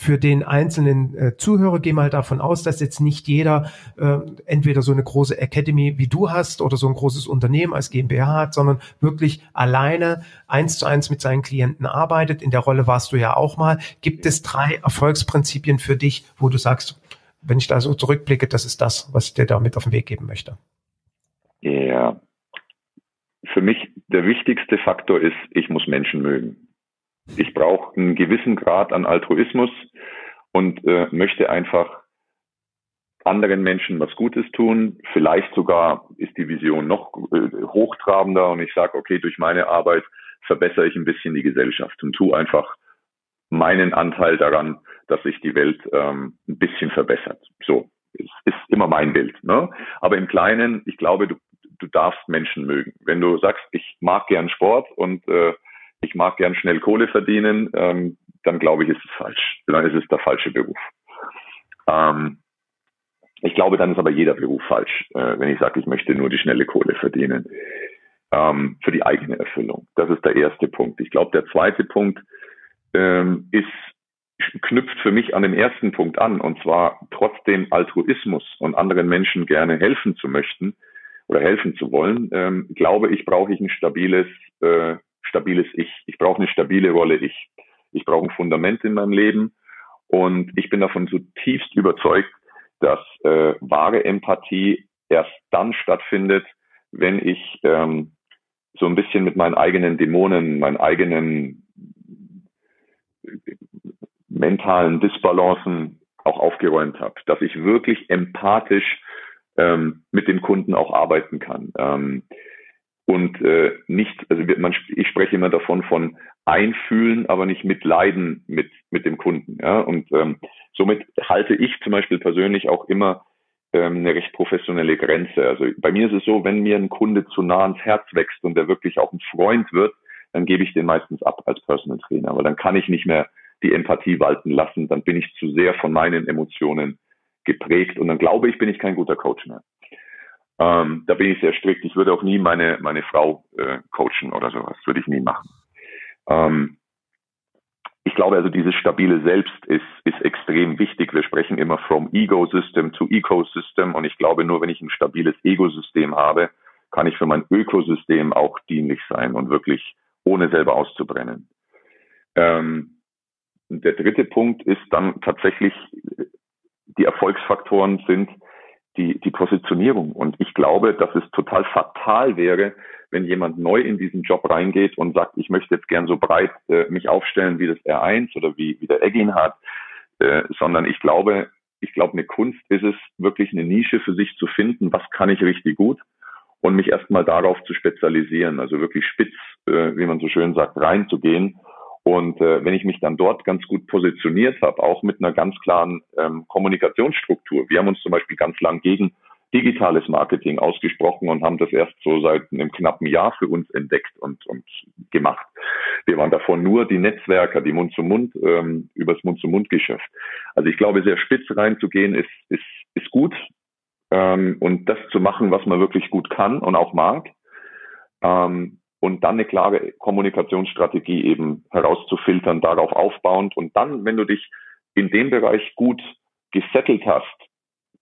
für den einzelnen äh, Zuhörer wir halt davon aus, dass jetzt nicht jeder äh, entweder so eine große Academy wie du hast oder so ein großes Unternehmen als GmbH hat, sondern wirklich alleine eins zu eins mit seinen Klienten arbeitet. In der Rolle warst du ja auch mal. Gibt es drei Erfolgsprinzipien für dich, wo du sagst, wenn ich da so zurückblicke, das ist das, was ich dir damit auf den Weg geben möchte? Ja. Für mich der wichtigste Faktor ist, ich muss Menschen mögen. Ich brauche einen gewissen Grad an Altruismus und äh, möchte einfach anderen Menschen was Gutes tun. Vielleicht sogar ist die Vision noch äh, hochtrabender und ich sage, okay, durch meine Arbeit verbessere ich ein bisschen die Gesellschaft und tue einfach meinen Anteil daran, dass sich die Welt ähm, ein bisschen verbessert. So, ist, ist immer mein Bild. Ne? Aber im Kleinen, ich glaube, du, du darfst Menschen mögen. Wenn du sagst, ich mag gern Sport und äh, ich mag gern schnell Kohle verdienen, ähm, dann glaube ich, ist es falsch. Dann ist es der falsche Beruf. Ähm, ich glaube, dann ist aber jeder Beruf falsch, äh, wenn ich sage, ich möchte nur die schnelle Kohle verdienen ähm, für die eigene Erfüllung. Das ist der erste Punkt. Ich glaube, der zweite Punkt ähm, ist knüpft für mich an den ersten Punkt an, und zwar trotzdem Altruismus und anderen Menschen gerne helfen zu möchten oder helfen zu wollen, ähm, glaube ich, brauche ich ein stabiles, äh, stabiles Ich. Ich brauche eine stabile Rolle Ich. Ich brauche ein Fundament in meinem Leben und ich bin davon zutiefst überzeugt, dass äh, wahre Empathie erst dann stattfindet, wenn ich ähm, so ein bisschen mit meinen eigenen Dämonen, meinen eigenen mentalen Disbalancen auch aufgeräumt habe, dass ich wirklich empathisch ähm, mit dem Kunden auch arbeiten kann. Ähm, und äh, nicht, also man, ich spreche immer davon von einfühlen, aber nicht mitleiden mit, mit dem Kunden. Ja? Und ähm, somit halte ich zum Beispiel persönlich auch immer ähm, eine recht professionelle Grenze. Also bei mir ist es so, wenn mir ein Kunde zu nah ans Herz wächst und der wirklich auch ein Freund wird, dann gebe ich den meistens ab als Personal Trainer, weil dann kann ich nicht mehr die Empathie walten lassen, dann bin ich zu sehr von meinen Emotionen geprägt und dann glaube ich, bin ich kein guter Coach mehr. Ähm, da bin ich sehr strikt. Ich würde auch nie meine, meine Frau äh, coachen oder sowas. Würde ich nie machen. Ähm, ich glaube also, dieses stabile Selbst ist, ist extrem wichtig. Wir sprechen immer from Ego-System to Ecosystem und ich glaube, nur wenn ich ein stabiles Ego-System habe, kann ich für mein Ökosystem auch dienlich sein und wirklich ohne selber auszubrennen. Ähm, der dritte Punkt ist dann tatsächlich, die Erfolgsfaktoren sind die, die Positionierung. Und ich glaube, dass es total fatal wäre, wenn jemand neu in diesen Job reingeht und sagt, ich möchte jetzt gern so breit äh, mich aufstellen wie das R1 oder wie, wie der Eggin hat, äh, sondern ich glaube, ich glaube, eine Kunst ist es, wirklich eine Nische für sich zu finden, was kann ich richtig gut und mich erstmal darauf zu spezialisieren, also wirklich spitz, äh, wie man so schön sagt, reinzugehen und äh, wenn ich mich dann dort ganz gut positioniert habe, auch mit einer ganz klaren ähm, Kommunikationsstruktur. Wir haben uns zum Beispiel ganz lang gegen digitales Marketing ausgesprochen und haben das erst so seit einem knappen Jahr für uns entdeckt und, und gemacht. Wir waren davon nur die Netzwerker, die Mund-zu-Mund, ähm, übers Mund-zu-Mund-Geschäft. Also ich glaube, sehr spitz reinzugehen ist, ist, ist gut ähm, und das zu machen, was man wirklich gut kann und auch mag. Ähm, und dann eine klare Kommunikationsstrategie eben herauszufiltern, darauf aufbauend. Und dann, wenn du dich in dem Bereich gut gesettelt hast,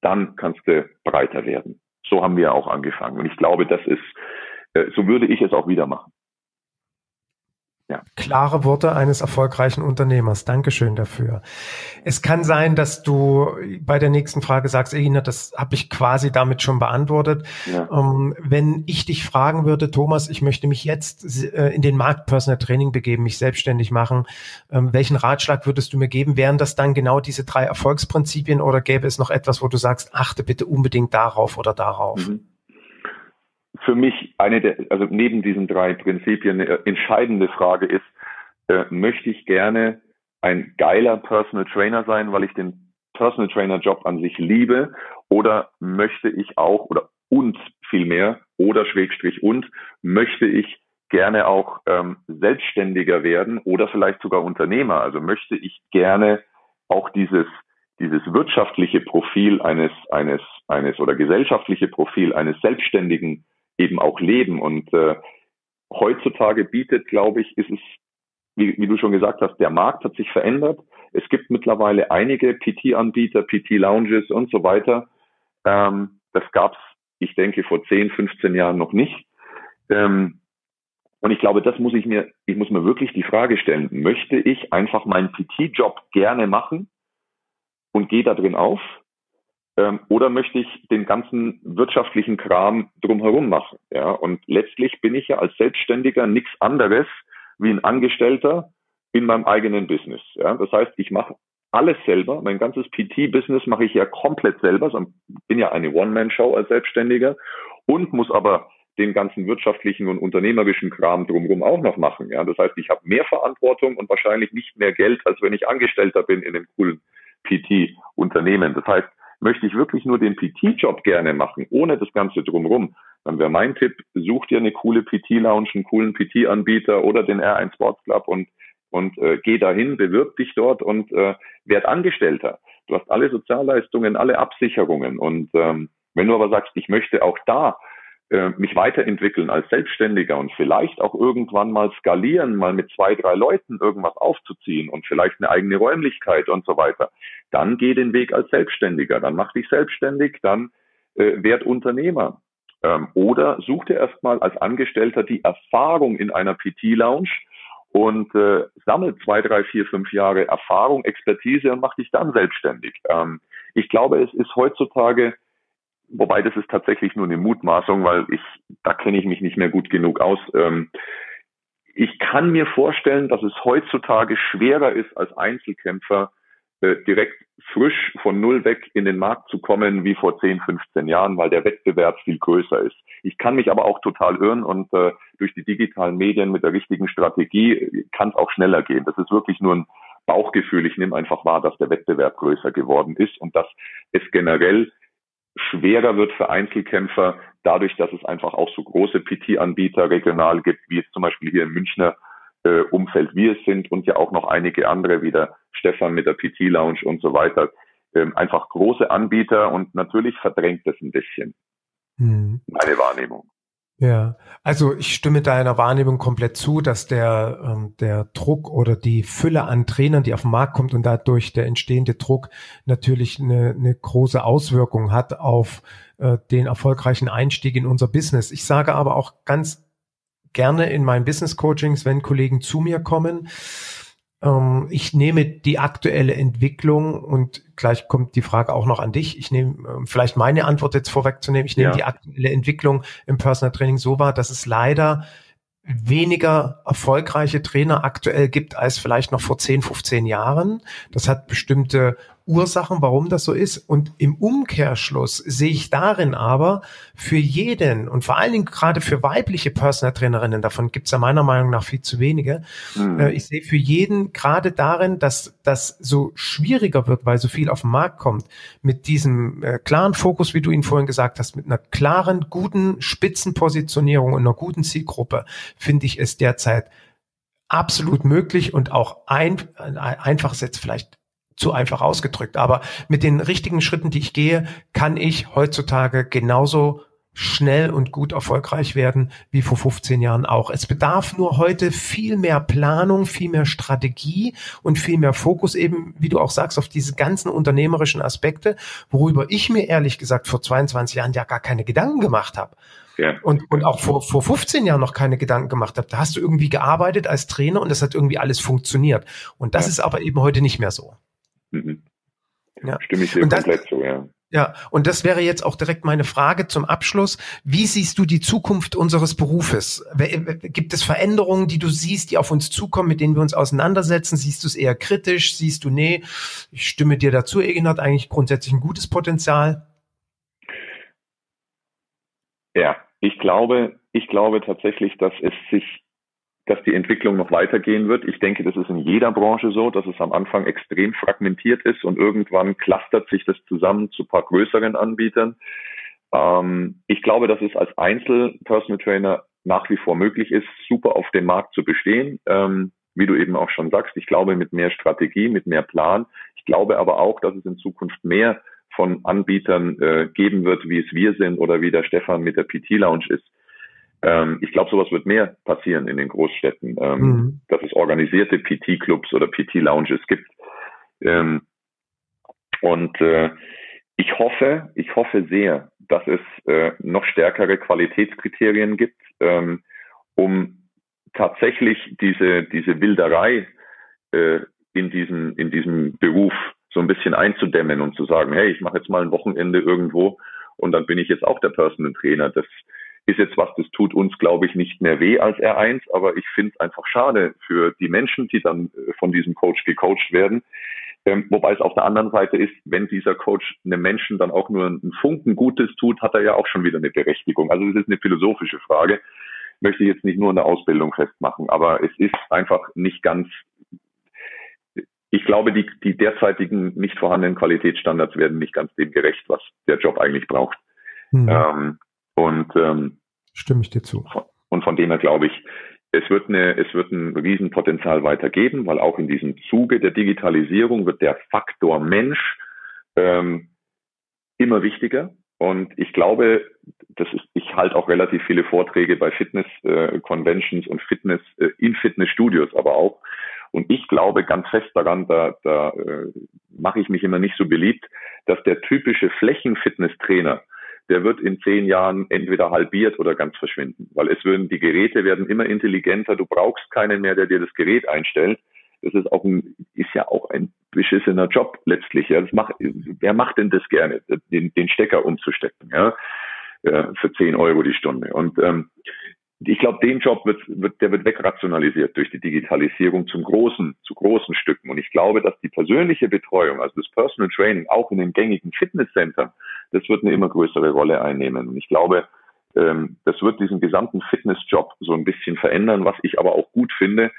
dann kannst du breiter werden. So haben wir auch angefangen. Und ich glaube, das ist, äh, so würde ich es auch wieder machen. Ja. Klare Worte eines erfolgreichen Unternehmers. Dankeschön dafür. Es kann sein, dass du bei der nächsten Frage sagst, Ina, das habe ich quasi damit schon beantwortet. Ja. Ähm, wenn ich dich fragen würde, Thomas, ich möchte mich jetzt äh, in den Markt Personal Training begeben, mich selbstständig machen, ähm, welchen Ratschlag würdest du mir geben? Wären das dann genau diese drei Erfolgsprinzipien oder gäbe es noch etwas, wo du sagst, achte bitte unbedingt darauf oder darauf? Mhm für mich eine der, also neben diesen drei Prinzipien eine entscheidende Frage ist, äh, möchte ich gerne ein geiler Personal Trainer sein, weil ich den Personal Trainer Job an sich liebe, oder möchte ich auch, oder und vielmehr, oder Schrägstrich und, möchte ich gerne auch ähm, selbstständiger werden oder vielleicht sogar Unternehmer. Also möchte ich gerne auch dieses dieses wirtschaftliche Profil eines eines eines oder gesellschaftliche Profil eines Selbstständigen eben auch leben. Und äh, heutzutage bietet, glaube ich, ist es, wie, wie du schon gesagt hast, der Markt hat sich verändert. Es gibt mittlerweile einige PT-Anbieter, PT-Lounges und so weiter. Ähm, das gab es, ich denke, vor 10, 15 Jahren noch nicht. Ähm, und ich glaube, das muss ich mir, ich muss mir wirklich die Frage stellen, möchte ich einfach meinen PT-Job gerne machen und gehe da drin auf? Ähm, oder möchte ich den ganzen wirtschaftlichen Kram drumherum machen? Ja, und letztlich bin ich ja als Selbstständiger nichts anderes wie ein Angestellter in meinem eigenen Business. Ja, das heißt, ich mache alles selber. Mein ganzes PT-Business mache ich ja komplett selber. Ich bin ja eine One-Man-Show als Selbstständiger und muss aber den ganzen wirtschaftlichen und unternehmerischen Kram drumherum auch noch machen. Ja, das heißt, ich habe mehr Verantwortung und wahrscheinlich nicht mehr Geld, als wenn ich Angestellter bin in einem coolen PT-Unternehmen. Das heißt, möchte ich wirklich nur den PT-Job gerne machen, ohne das Ganze drumherum, dann wäre mein Tipp, such dir eine coole PT-Lounge, einen coolen PT-Anbieter oder den R1 Sports Club und, und äh, geh dahin, bewirb dich dort und äh, werd Angestellter. Du hast alle Sozialleistungen, alle Absicherungen. Und ähm, wenn du aber sagst, ich möchte auch da äh, mich weiterentwickeln als Selbstständiger und vielleicht auch irgendwann mal skalieren, mal mit zwei, drei Leuten irgendwas aufzuziehen und vielleicht eine eigene Räumlichkeit und so weiter, dann geh den Weg als Selbstständiger, dann mach dich selbstständig, dann äh, werd Unternehmer. Ähm, oder such dir erstmal als Angestellter die Erfahrung in einer PT-Lounge und äh, sammel zwei, drei, vier, fünf Jahre Erfahrung, Expertise und mach dich dann selbstständig. Ähm, ich glaube, es ist heutzutage Wobei das ist tatsächlich nur eine Mutmaßung, weil ich, da kenne ich mich nicht mehr gut genug aus. Ähm, ich kann mir vorstellen, dass es heutzutage schwerer ist, als Einzelkämpfer äh, direkt frisch von Null weg in den Markt zu kommen wie vor 10, 15 Jahren, weil der Wettbewerb viel größer ist. Ich kann mich aber auch total irren und äh, durch die digitalen Medien mit der richtigen Strategie kann es auch schneller gehen. Das ist wirklich nur ein Bauchgefühl. Ich nehme einfach wahr, dass der Wettbewerb größer geworden ist und dass es generell schwerer wird für Einzelkämpfer, dadurch, dass es einfach auch so große PT-Anbieter regional gibt, wie es zum Beispiel hier im Münchner äh, Umfeld wir es sind und ja auch noch einige andere, wie der Stefan mit der PT-Lounge und so weiter. Ähm, einfach große Anbieter und natürlich verdrängt das ein bisschen. Hm. Meine Wahrnehmung. Ja, also ich stimme deiner Wahrnehmung komplett zu, dass der, ähm, der Druck oder die Fülle an Trainern, die auf den Markt kommt und dadurch der entstehende Druck natürlich eine, eine große Auswirkung hat auf äh, den erfolgreichen Einstieg in unser Business. Ich sage aber auch ganz gerne in meinen Business Coachings, wenn Kollegen zu mir kommen, ähm, ich nehme die aktuelle Entwicklung und gleich kommt die Frage auch noch an dich. Ich nehme ähm, vielleicht meine Antwort jetzt vorwegzunehmen. Ich nehme ja. die aktuelle Entwicklung im Personal Training so wahr, dass es leider weniger erfolgreiche Trainer aktuell gibt als vielleicht noch vor 10, 15 Jahren. Das hat bestimmte Ursachen, warum das so ist. Und im Umkehrschluss sehe ich darin aber für jeden und vor allen Dingen gerade für weibliche Personal Trainerinnen, davon gibt es ja meiner Meinung nach viel zu wenige, mhm. äh, ich sehe für jeden gerade darin, dass das so schwieriger wird, weil so viel auf den Markt kommt, mit diesem äh, klaren Fokus, wie du ihn vorhin gesagt hast, mit einer klaren, guten Spitzenpositionierung und einer guten Zielgruppe, finde ich es derzeit absolut möglich und auch ein, einfach ist jetzt vielleicht zu einfach ausgedrückt. Aber mit den richtigen Schritten, die ich gehe, kann ich heutzutage genauso schnell und gut erfolgreich werden wie vor 15 Jahren auch. Es bedarf nur heute viel mehr Planung, viel mehr Strategie und viel mehr Fokus eben, wie du auch sagst, auf diese ganzen unternehmerischen Aspekte, worüber ich mir ehrlich gesagt vor 22 Jahren ja gar keine Gedanken gemacht habe. Ja. Und, und auch vor, vor 15 Jahren noch keine Gedanken gemacht habe. Da hast du irgendwie gearbeitet als Trainer und das hat irgendwie alles funktioniert. Und das ja. ist aber eben heute nicht mehr so. Mhm. Ja. Stimme ich dir das, komplett zu, ja. Ja, und das wäre jetzt auch direkt meine Frage zum Abschluss. Wie siehst du die Zukunft unseres Berufes? Gibt es Veränderungen, die du siehst, die auf uns zukommen, mit denen wir uns auseinandersetzen? Siehst du es eher kritisch? Siehst du, nee, ich stimme dir dazu, Egin hat eigentlich grundsätzlich ein gutes Potenzial? Ja, ich glaube, ich glaube tatsächlich, dass es sich dass die Entwicklung noch weitergehen wird. Ich denke, das ist in jeder Branche so, dass es am Anfang extrem fragmentiert ist und irgendwann clustert sich das zusammen zu paar größeren Anbietern. Ähm, ich glaube, dass es als Einzel-Personal Trainer nach wie vor möglich ist, super auf dem Markt zu bestehen. Ähm, wie du eben auch schon sagst, ich glaube mit mehr Strategie, mit mehr Plan. Ich glaube aber auch, dass es in Zukunft mehr von Anbietern äh, geben wird, wie es wir sind oder wie der Stefan mit der PT Lounge ist ähm, ich glaube, sowas wird mehr passieren in den Großstädten, ähm, mhm. dass es organisierte PT-Clubs oder PT-Lounges gibt. Ähm, und äh, ich hoffe, ich hoffe sehr, dass es äh, noch stärkere Qualitätskriterien gibt, ähm, um tatsächlich diese, diese Wilderei äh, in diesem, in diesem Beruf so ein bisschen einzudämmen und zu sagen, hey, ich mache jetzt mal ein Wochenende irgendwo und dann bin ich jetzt auch der Personal Trainer. Das ist jetzt was, das tut uns, glaube ich, nicht mehr weh als R1, aber ich finde es einfach schade für die Menschen, die dann äh, von diesem Coach gecoacht werden. Ähm, wobei es auf der anderen Seite ist, wenn dieser Coach einem Menschen dann auch nur einen Funken Gutes tut, hat er ja auch schon wieder eine Berechtigung. Also es ist eine philosophische Frage. Möchte ich jetzt nicht nur in der Ausbildung festmachen, aber es ist einfach nicht ganz ich glaube, die, die derzeitigen nicht vorhandenen Qualitätsstandards werden nicht ganz dem gerecht, was der Job eigentlich braucht. Mhm. Ähm, und ähm, stimme ich dir zu. Und von dem her glaube ich, es wird eine, es wird ein Riesenpotenzial weitergeben, weil auch in diesem Zuge der Digitalisierung wird der Faktor Mensch ähm, immer wichtiger. Und ich glaube, das ist, ich halte auch relativ viele Vorträge bei Fitness äh, Conventions und Fitness äh, in Fitnessstudios, aber auch und ich glaube ganz fest daran, da, da äh, mache ich mich immer nicht so beliebt, dass der typische Flächenfitnesstrainer, der wird in zehn Jahren entweder halbiert oder ganz verschwinden, weil es würden die Geräte werden immer intelligenter. Du brauchst keinen mehr, der dir das Gerät einstellt. Das ist auch ein, ist ja auch ein beschissener Job letztlich. Ja, das macht, wer macht denn das gerne, den, den Stecker umzustecken? Ja, äh, für zehn Euro die Stunde. Und ähm, ich glaube, den Job wird, wird, der wird wegrationalisiert durch die Digitalisierung zum großen, zu großen Stücken. Und ich glaube, dass die persönliche Betreuung, also das Personal Training, auch in den gängigen Fitnesscentern, das wird eine immer größere Rolle einnehmen. Und ich glaube, ähm, das wird diesen gesamten Fitnessjob so ein bisschen verändern, was ich aber auch gut finde,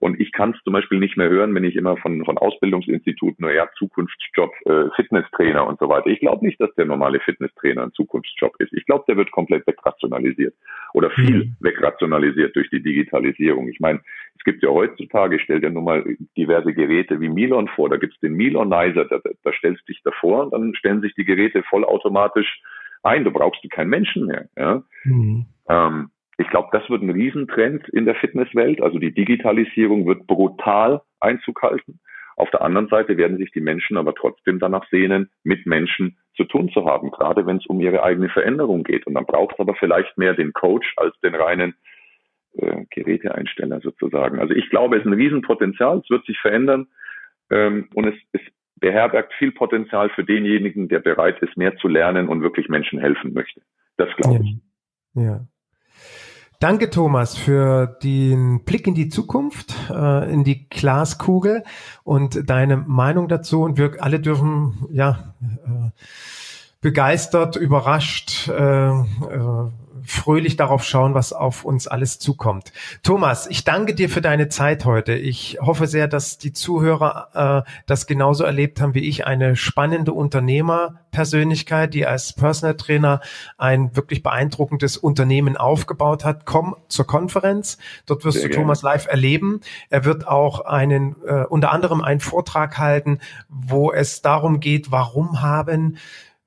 und ich kann es zum Beispiel nicht mehr hören, wenn ich immer von, von Ausbildungsinstituten, naja, Zukunftsjob, äh, Fitnesstrainer und so weiter. Ich glaube nicht, dass der normale Fitnesstrainer ein Zukunftsjob ist. Ich glaube, der wird komplett wegrationalisiert oder viel mhm. wegrationalisiert durch die Digitalisierung. Ich meine, es gibt ja heutzutage, stell dir nur mal diverse Geräte wie Milon vor, da gibt's den Milonizer, da, da stellst du dich davor und dann stellen sich die Geräte vollautomatisch ein. Du brauchst du keinen Menschen mehr. Ja? Mhm. Ähm, ich glaube, das wird ein Riesentrend in der Fitnesswelt. Also die Digitalisierung wird brutal Einzug halten. Auf der anderen Seite werden sich die Menschen aber trotzdem danach sehnen, mit Menschen zu tun zu haben, gerade wenn es um ihre eigene Veränderung geht. Und dann braucht es aber vielleicht mehr den Coach als den reinen äh, Geräteeinsteller sozusagen. Also ich glaube, es ist ein Riesenpotenzial, es wird sich verändern ähm, und es, es beherbergt viel Potenzial für denjenigen, der bereit ist, mehr zu lernen und wirklich Menschen helfen möchte. Das glaube ich. Ja. Danke, Thomas, für den Blick in die Zukunft, äh, in die Glaskugel und deine Meinung dazu. Und wir alle dürfen, ja, äh, begeistert, überrascht, äh, äh, fröhlich darauf schauen, was auf uns alles zukommt. Thomas, ich danke dir für deine Zeit heute. Ich hoffe sehr, dass die Zuhörer äh, das genauso erlebt haben wie ich. Eine spannende Unternehmerpersönlichkeit, die als Personal Trainer ein wirklich beeindruckendes Unternehmen aufgebaut hat. Komm zur Konferenz. Dort wirst sehr du gerne. Thomas live erleben. Er wird auch einen, äh, unter anderem einen Vortrag halten, wo es darum geht, warum haben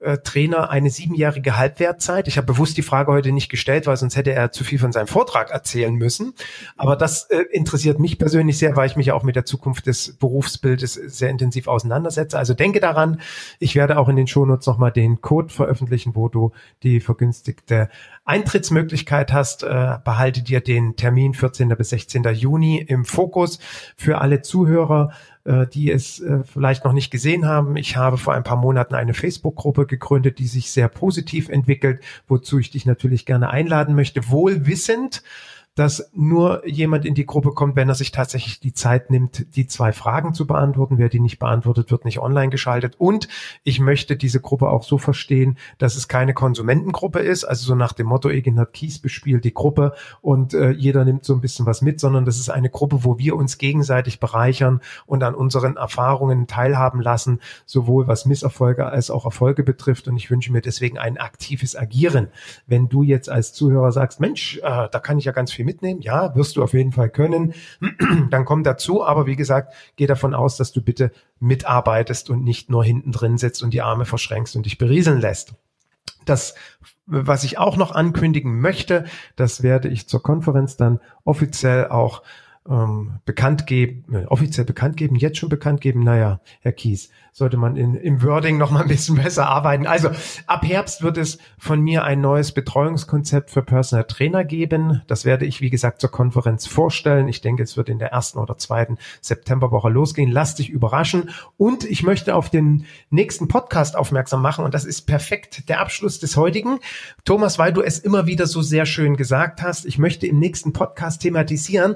äh, Trainer eine siebenjährige Halbwertzeit. Ich habe bewusst die Frage heute nicht gestellt, weil sonst hätte er zu viel von seinem Vortrag erzählen müssen. Aber das äh, interessiert mich persönlich sehr, weil ich mich auch mit der Zukunft des Berufsbildes sehr intensiv auseinandersetze. Also denke daran, ich werde auch in den Shownotes nochmal den Code veröffentlichen, wo du die vergünstigte Eintrittsmöglichkeit hast. Äh, behalte dir den Termin 14. bis 16. Juni im Fokus für alle Zuhörer äh, die es äh, vielleicht noch nicht gesehen haben. Ich habe vor ein paar Monaten eine Facebook-Gruppe gegründet, die sich sehr positiv entwickelt, wozu ich dich natürlich gerne einladen möchte, wohl wissend, dass nur jemand in die Gruppe kommt, wenn er sich tatsächlich die Zeit nimmt, die zwei Fragen zu beantworten. Wer die nicht beantwortet, wird nicht online geschaltet. Und ich möchte diese Gruppe auch so verstehen, dass es keine Konsumentengruppe ist, also so nach dem Motto, Egenhard Kies bespielt die Gruppe und äh, jeder nimmt so ein bisschen was mit, sondern das ist eine Gruppe, wo wir uns gegenseitig bereichern und an unseren Erfahrungen teilhaben lassen, sowohl was Misserfolge als auch Erfolge betrifft. Und ich wünsche mir deswegen ein aktives Agieren. Wenn du jetzt als Zuhörer sagst, Mensch, äh, da kann ich ja ganz viel viel mitnehmen? Ja, wirst du auf jeden Fall können. Dann komm dazu. Aber wie gesagt, geh davon aus, dass du bitte mitarbeitest und nicht nur hinten drin sitzt und die Arme verschränkst und dich berieseln lässt. Das, was ich auch noch ankündigen möchte, das werde ich zur Konferenz dann offiziell auch ähm, bekannt geben, äh, offiziell bekannt geben, jetzt schon bekannt geben. Naja, Herr Kies, sollte man in, im Wording noch mal ein bisschen besser arbeiten. Also ab Herbst wird es von mir ein neues Betreuungskonzept für Personal Trainer geben. Das werde ich, wie gesagt, zur Konferenz vorstellen. Ich denke, es wird in der ersten oder zweiten Septemberwoche losgehen. Lass dich überraschen. Und ich möchte auf den nächsten Podcast aufmerksam machen. Und das ist perfekt der Abschluss des heutigen. Thomas, weil du es immer wieder so sehr schön gesagt hast, ich möchte im nächsten Podcast thematisieren,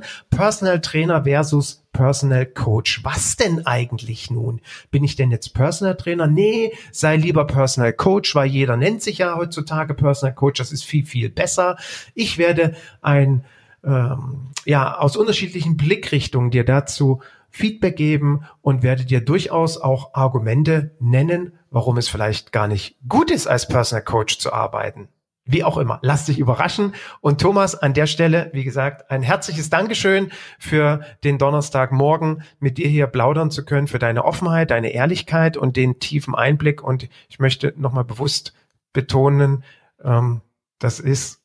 Personal Trainer versus Personal Coach. Was denn eigentlich nun? Bin ich denn jetzt Personal Trainer? Nee, sei lieber Personal Coach, weil jeder nennt sich ja heutzutage Personal Coach. Das ist viel, viel besser. Ich werde ein, ähm, ja, aus unterschiedlichen Blickrichtungen dir dazu Feedback geben und werde dir durchaus auch Argumente nennen, warum es vielleicht gar nicht gut ist, als Personal Coach zu arbeiten. Wie auch immer, lass dich überraschen. Und Thomas, an der Stelle, wie gesagt, ein herzliches Dankeschön für den Donnerstagmorgen mit dir hier plaudern zu können, für deine Offenheit, deine Ehrlichkeit und den tiefen Einblick. Und ich möchte nochmal bewusst betonen, ähm, das ist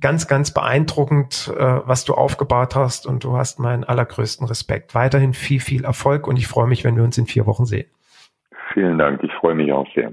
ganz, ganz beeindruckend, äh, was du aufgebaut hast. Und du hast meinen allergrößten Respekt. Weiterhin viel, viel Erfolg und ich freue mich, wenn wir uns in vier Wochen sehen. Vielen Dank. Ich freue mich auch sehr.